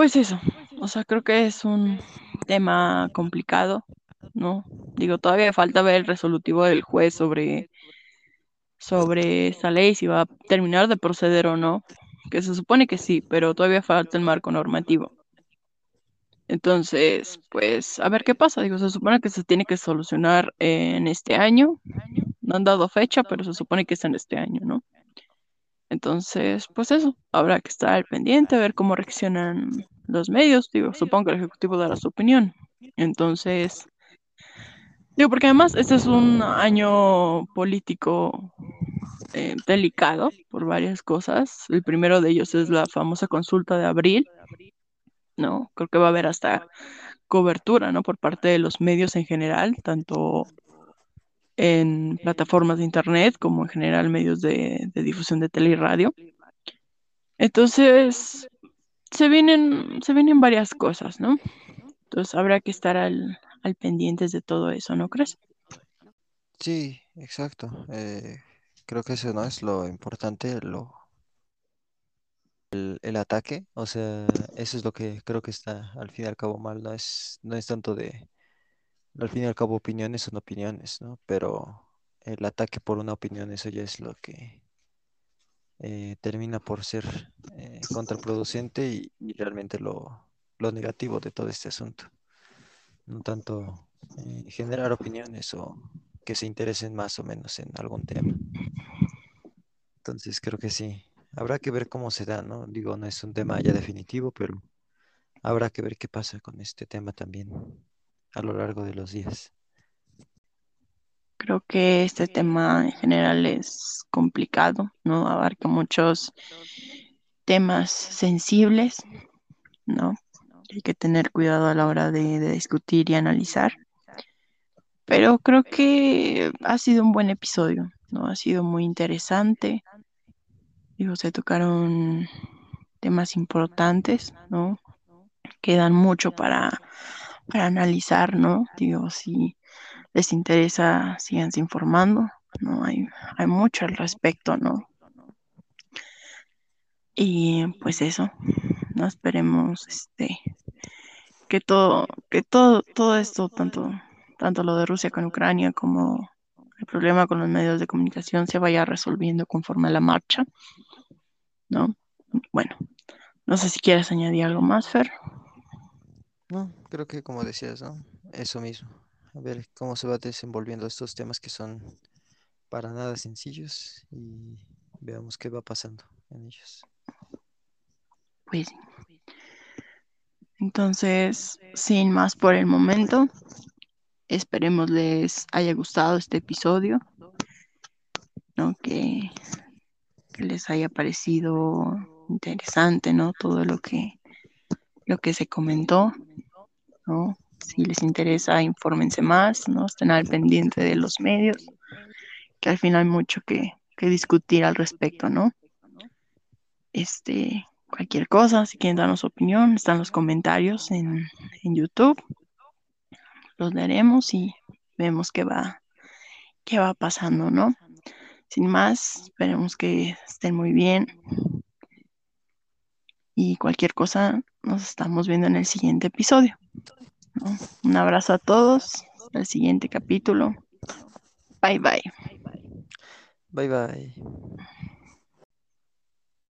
pues eso, o sea, creo que es un tema complicado, ¿no? Digo, todavía falta ver el resolutivo del juez sobre, sobre ley, si va a terminar de proceder o no, que se supone que sí, pero todavía falta el marco normativo. Entonces, pues a ver qué pasa. Digo, se supone que se tiene que solucionar en este año. No han dado fecha, pero se supone que es en este año, ¿no? Entonces, pues eso, habrá que estar pendiente, ver cómo reaccionan los medios. Digo, supongo que el Ejecutivo dará su opinión. Entonces, digo, porque además este es un año político eh, delicado por varias cosas. El primero de ellos es la famosa consulta de abril, ¿no? Creo que va a haber hasta cobertura, ¿no? Por parte de los medios en general, tanto en plataformas de internet como en general medios de, difusión de tele y radio. Entonces, se vienen, se vienen varias cosas, ¿no? Entonces habrá que estar al, al pendientes de todo eso, ¿no crees? Sí, exacto. eh, creo que eso no es lo importante, lo, el, el ataque. O sea, eso es lo que creo que está al fin y al cabo mal. No es, no es tanto de, al fin y al cabo opiniones son opiniones, ¿no? Pero el ataque por una opinión, eso ya es lo que eh, termina por ser eh, contraproducente y, realmente lo, lo negativo de todo este asunto. No tanto eh, generar opiniones o que se interesen más o menos en algún tema. Entonces creo que sí. Habrá que ver cómo se da, ¿no? Digo, no es un tema ya definitivo, pero habrá que ver qué pasa con este tema también a lo largo de los días. Creo que este tema en general es complicado, ¿no? Abarca muchos temas sensibles, ¿no? Hay que tener cuidado a la hora de, discutir y analizar. Pero creo que ha sido un buen episodio, ¿no? Ha sido muy interesante. Digo, se tocaron temas importantes, ¿no? Quedan mucho para, para analizar, ¿no? Digo, si les interesa, síganse informando, ¿no? Hay, hay mucho al respecto, ¿no? Y pues eso, no esperemos este que todo, que todo, todo esto, tanto, tanto lo de Rusia con Ucrania como el problema con los medios de comunicación se vaya resolviendo conforme a la marcha, ¿no? Bueno, no sé si quieres añadir algo más, Fer. No, creo que como decías, ¿no? Eso mismo. A ver cómo se va desenvolviendo estos temas que son para nada sencillos y veamos qué va pasando en ellos. Pues entonces, sin más por el momento, esperemos les haya gustado este episodio, ¿no? Que, les haya parecido interesante, ¿no? Todo lo que, lo que se comentó, Si les interesa, infórmense más, ¿no? Estén al pendiente de los medios, que al final hay mucho que, que discutir al respecto, ¿no? Este, cualquier cosa, si quieren darnos opinión, están los comentarios en, en YouTube. Los leeremos y vemos qué va, qué va pasando, ¿no? Sin más, esperemos que estén muy bien. Y cualquier cosa, nos estamos viendo en el siguiente episodio. Un abrazo a todos. El siguiente capítulo. Bye bye. Bye bye.